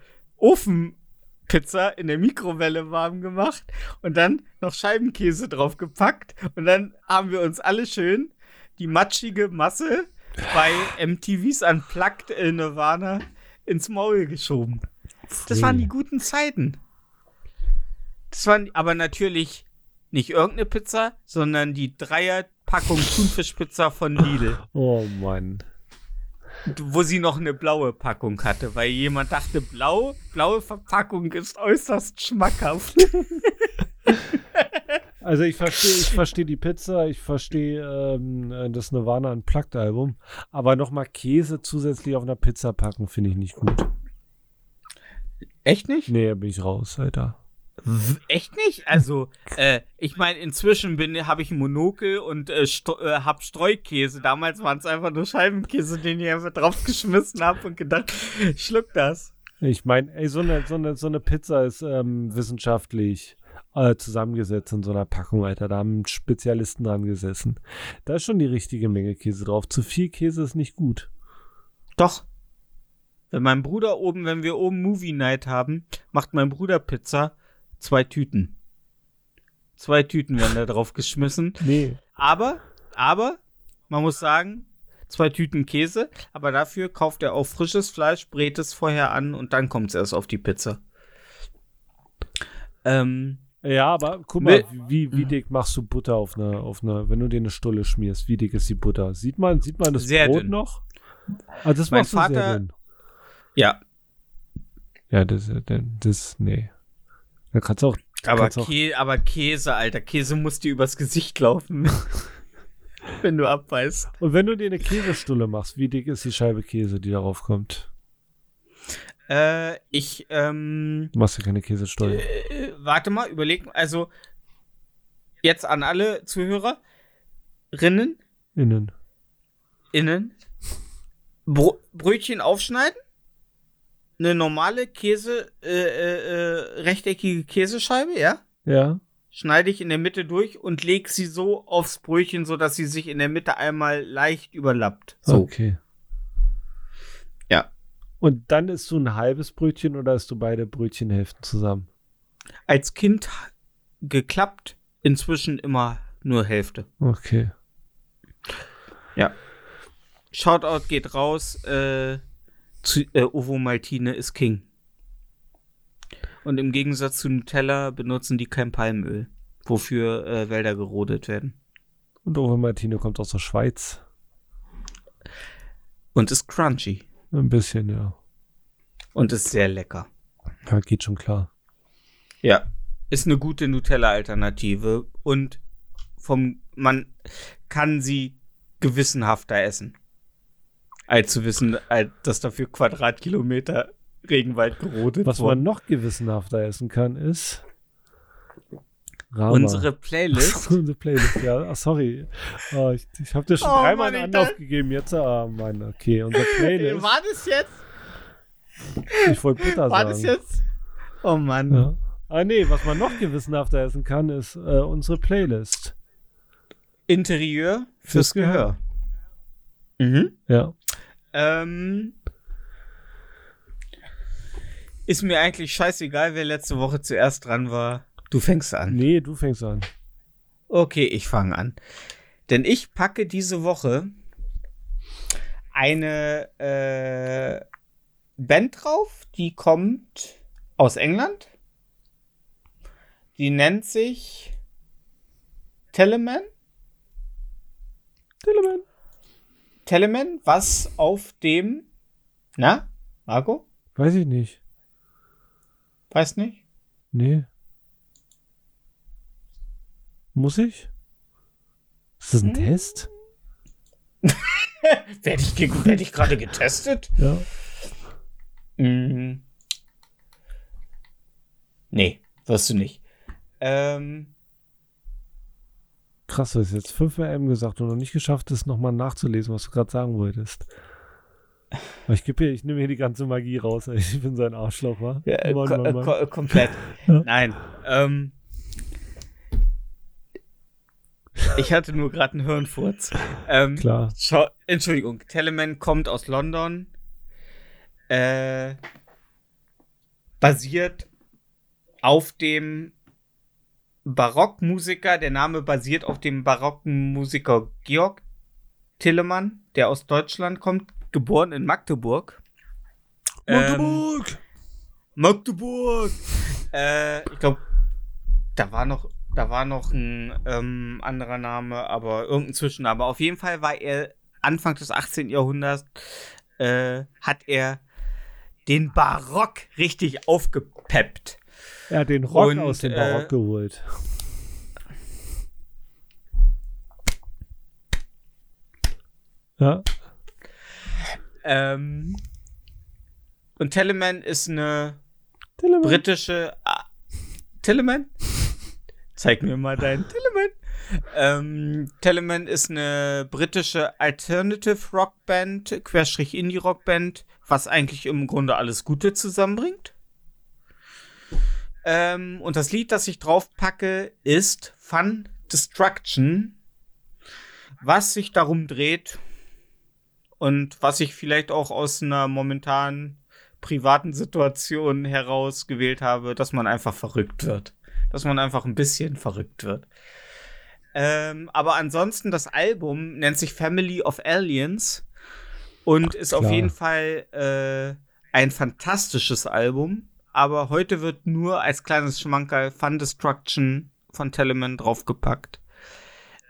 Ofenpizza in der Mikrowelle warm gemacht und dann noch Scheibenkäse drauf gepackt. Und dann haben wir uns alle schön die matschige Masse bei MTVs Unplugged in Nirvana ins Maul geschoben. Das waren die guten Zeiten. Das waren aber natürlich nicht irgendeine Pizza, sondern die Dreierpackung Thunfischpizza von Lidl Oh Mann. Wo sie noch eine blaue Packung hatte, weil jemand dachte, blau, blaue Verpackung ist äußerst schmackhaft. [LAUGHS] Also ich verstehe, ich verstehe die Pizza, ich verstehe ähm, das Nirvana Unplugged Album, aber nochmal Käse zusätzlich auf einer Pizza packen, finde ich nicht gut. Echt nicht? Nee, bin ich raus, Alter. Echt nicht? Also, äh, ich meine, inzwischen bin habe ich ein Monokel und äh, äh, hab Streukäse. Damals waren es einfach nur Scheibenkäse, den ich einfach draufgeschmissen habe und gedacht, schluck das. Ich meine, so eine, so, eine, so eine Pizza ist ähm, wissenschaftlich äh, zusammengesetzt in so einer Packung, Alter. Da haben Spezialisten dran gesessen. Da ist schon die richtige Menge Käse drauf. Zu viel Käse ist nicht gut. Doch. Wenn mein Bruder oben, wenn wir oben Movie Night haben, macht mein Bruder Pizza zwei Tüten. Zwei Tüten werden da drauf geschmissen. [LAUGHS] Nee. Aber, aber, man muss sagen, zwei Tüten Käse, aber dafür kauft er auch frisches Fleisch, brät es vorher an und dann kommt es erst auf die Pizza. Ähm, Ja, aber guck mal, wie, wie dick machst du Butter auf einer, auf einer, wenn du dir eine Stulle schmierst, wie dick ist die Butter? Sieht man, sieht man das Sehr Brot dünn. noch? Ah, das Mein machst du sehr Vater- dünn. ja, Ja, das, das, das, nee. Da kannst du auch, aber, kannst auch Kä aber Käse, Alter, Käse muss dir übers Gesicht laufen, [LAUGHS] wenn du abbeißt. und wenn du dir eine Käsestulle machst, wie dick ist die Scheibe Käse, die darauf kommt? Äh, ich, ähm, Du machst ja keine Käsestulle. äh, warte mal, überleg, also, jetzt an alle Zuhörerinnen, Innen. innen Bro Brötchen aufschneiden, eine normale Käse, äh, äh, äh, rechteckige Käsescheibe, ja? Ja. Schneide ich in der Mitte durch und leg sie so aufs Brötchen, so dass sie sich in der Mitte einmal leicht überlappt. So. Okay. Ja. Und dann isst du ein halbes Brötchen oder isst du beide Brötchenhälften zusammen? Als Kind geklappt, inzwischen immer nur Hälfte. Okay. Shoutout geht raus, äh, zu, äh, Ovo Maltine ist King. Und im Gegensatz zu Nutella benutzen die kein Palmöl, wofür äh, Wälder gerodet werden. Und Ove Martine kommt aus der Schweiz. Und ist crunchy. Ein bisschen, ja. Und ist sehr lecker. Ja, geht schon klar. Ja. Ist eine gute Nutella-Alternative und vom, man kann sie gewissenhafter essen. Als zu wissen, dass dafür Quadratkilometer Regenwald gerodet Was man noch gewissenhafter essen kann, ist Rama. Unsere Playlist. [LAUGHS] Unsere Playlist, ja. Ach, sorry. Oh, ich ich habe dir schon Oh, dreimal einen Anlauf gegeben. Jetzt, ah, Mann, okay. Unsere Playlist. War das jetzt? ich wollte Butter War sagen. das jetzt? Oh Mann. Ja. Ah, nee, was man noch gewissenhafter essen kann, ist äh, unsere Playlist. Interieur fürs Fürs Gehör. Mhm. Ja. Ähm, ist mir eigentlich scheißegal, wer letzte Woche zuerst dran war. Du fängst an. Nee, du fängst an. Okay, ich fange an. Denn ich packe diese Woche eine äh, Band drauf, die kommt aus England. Die nennt sich Teleman. Telemann. Telemann, was auf dem. Na, Marco? Weiß ich nicht. Weiß nicht? Nee. Muss ich? Ist das ein Hm. Test? [LAUGHS] Werde ich, ge- werd ich gerade getestet? Ja. Mhm. Nee, wirst du nicht. Ähm, Krass, du hast jetzt fünfmal M gesagt und noch nicht geschafft, es nochmal nachzulesen, was du gerade sagen wolltest. Aber ich gebe hier, ich nehme hier die ganze Magie raus. ey. Ich bin so ein Arschloch, wa? Ja, äh, Mann, ko Mann, Mann. ko komplett. [LAUGHS] Nein. Ähm, ich hatte nur gerade einen Hirnfurz. Ähm, Klar. Entschuldigung, Telemann kommt aus London. Äh, basiert auf dem Barockmusiker, der Name basiert auf dem barocken Musiker Georg Telemann, der aus Deutschland kommt, geboren in Magdeburg. Ähm, Magdeburg. Äh, ich glaube, da war noch, da war noch ein ähm, anderer Name, aber irgendein Zwischenname. Auf jeden Fall war er Anfang des 18. Jahrhunderts äh, hat er den Barock richtig aufgepeppt. Er hat den Rock Und, aus dem äh, Barock geholt. Ja, Ähm, und Telemann ist eine Telemann. britische. Ah, Telemann? Zeig mir mal deinen Telemann. Ähm, Telemann ist eine britische Alternative Rockband, Querstrich Indie Rockband, was eigentlich im Grunde alles Gute zusammenbringt. Ähm, und das Lied, das ich drauf packe, ist Fun Destruction, was sich darum dreht und was ich vielleicht auch aus einer momentanen privaten Situation heraus gewählt habe, dass man einfach verrückt wird. Dass man einfach ein bisschen verrückt wird. Ähm, aber ansonsten, das Album nennt sich Family of Aliens und ist auf Klar. jeden Fall äh, ein fantastisches Album. Aber heute wird nur als kleines Schmankerl Fun Destruction von Telemann draufgepackt.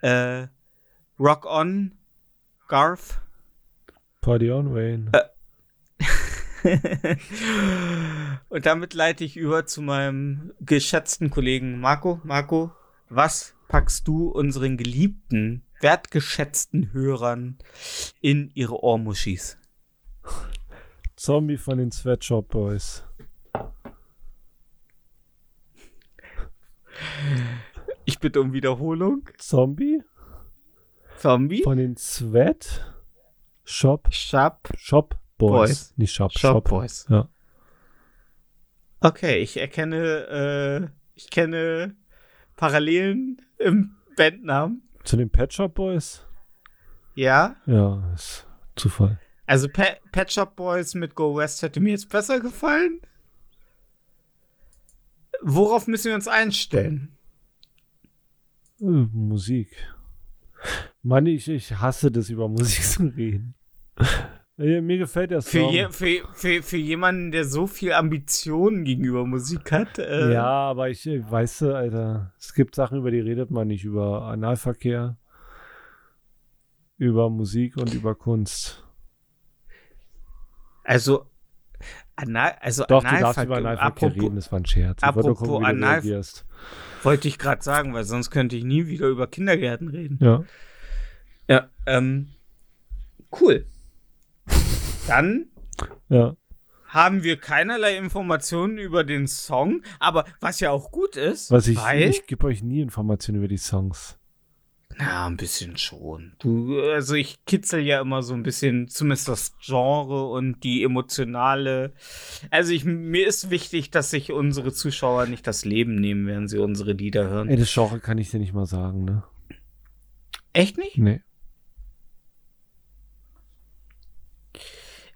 Äh, Rock On, Garth, Party on, Wayne. [LAUGHS] Und damit leite ich über zu meinem geschätzten Kollegen Marco. Marco, was packst du unseren geliebten, wertgeschätzten Hörern in ihre Ohrmuschis? Zombie von den Sweatshop Boys. Ich bitte um Wiederholung. Zombie Zombie? von den Sweat Shop Shop. Shop Boys. Boys. Nicht Shop, Shop Shop. Boys. Ja. Okay, ich erkenne, äh, ich kenne Parallelen im Bandnamen. Zu den Pet Shop Boys? Ja. Ja, ist Zufall. Also Pe Pet Shop Boys mit Go West hätte mir jetzt besser gefallen. Worauf müssen wir uns einstellen? Äh, Musik. Mann, ich, ich hasse das, über Musik [LAUGHS] zu reden. Äh, Mir gefällt der Für, Song. je, für, für, für jemanden, der so viel Ambitionen gegenüber Musik hat. Äh, ja, aber ich äh, weißt du, Alter, es gibt Sachen, über die redet man nicht. Über Analverkehr, über Musik und über Kunst. Also, Anal, also Doch, du darfst über Analverkehr reden, das war ein Scherz. Apropos gucken, Anal-. Wollte ich gerade sagen, weil sonst könnte ich nie wieder über Kindergärten reden. Ja. Ja, ähm, cool. Dann Ja. haben wir keinerlei Informationen über den Song, aber was ja auch gut ist, Was ich, weil ich gebe euch nie Informationen über die Songs. Na, ein bisschen schon. Du, also ich kitzel ja immer so ein bisschen, zumindest das Genre und die emotionale. Also ich, mir ist wichtig, dass sich unsere Zuschauer nicht das Leben nehmen, während sie unsere Lieder hören. Ey, das Genre kann ich dir nicht mal sagen, ne? Echt nicht? Nee.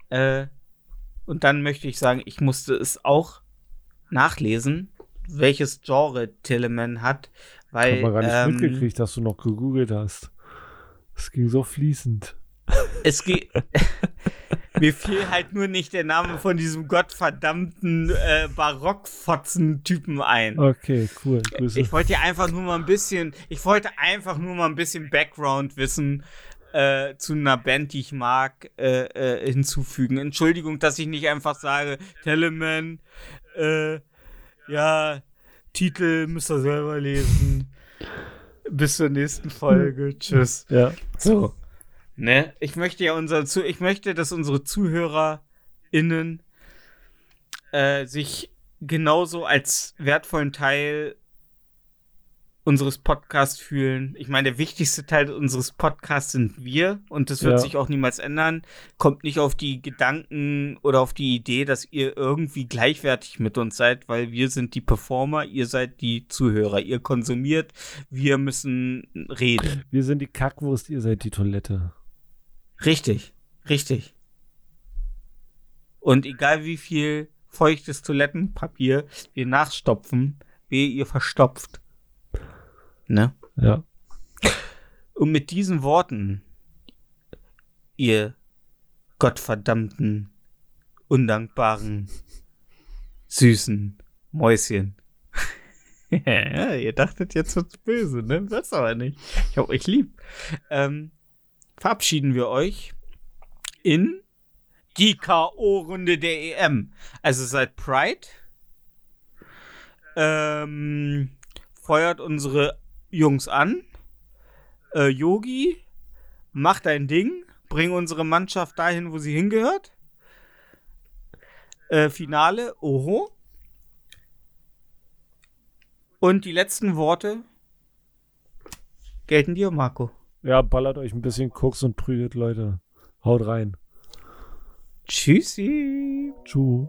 Äh, und dann möchte ich sagen, ich musste es auch nachlesen, welches Genre Telemann hat, weil Hab man gar nicht ähm, mitgekriegt, dass du noch gegoogelt hast. Es ging so fließend. es geht. [LAUGHS] Mir fiel halt nur nicht der Name von diesem gottverdammten äh, Barockfotzen-Typen ein. Okay, cool. Grüße. Ich wollte einfach nur mal ein bisschen, ich wollte einfach nur mal ein bisschen Background wissen äh, zu einer Band, die ich mag, äh, äh, hinzufügen. Entschuldigung, dass ich nicht einfach sage, Telemann, äh, ja, Titel müsst ihr selber lesen. Bis zur nächsten Folge. [LAUGHS] Tschüss. ja. So. Ne? Ich möchte ja unser zu ich möchte, dass unsere ZuhörerInnen äh, sich genauso als wertvollen Teil unseres Podcasts fühlen. Ich meine, der wichtigste Teil unseres Podcasts sind wir und das wird Ja. sich auch niemals ändern. Kommt nicht auf die Gedanken oder auf die Idee, dass ihr irgendwie gleichwertig mit uns seid, weil wir sind die Performer, ihr seid die Zuhörer. Ihr konsumiert, wir müssen reden. Wir sind die Kackwurst, ihr seid die Toilette. Richtig, richtig. Und egal wie viel feuchtes Toilettenpapier wir nachstopfen, wehe ihr verstopft. Ne? Ja. Und mit diesen Worten, ihr gottverdammten, undankbaren, süßen Mäuschen. ja, [LAUGHS] ihr dachtet, jetzt wird's böse, ne? Wird's aber nicht. Ich hab euch lieb. Ähm, verabschieden wir euch in die K.O.-Runde der EM. Also seit Pride. Ähm, feuert unsere Jungs an. Äh, Yogi, mach dein Ding. Bring unsere Mannschaft dahin, wo sie hingehört. Äh, Finale, oho. Und die letzten Worte gelten dir, Marco. Ja, ballert euch ein bisschen Koks und prügelt Leute. Haut rein. Tschüssi. Tschu.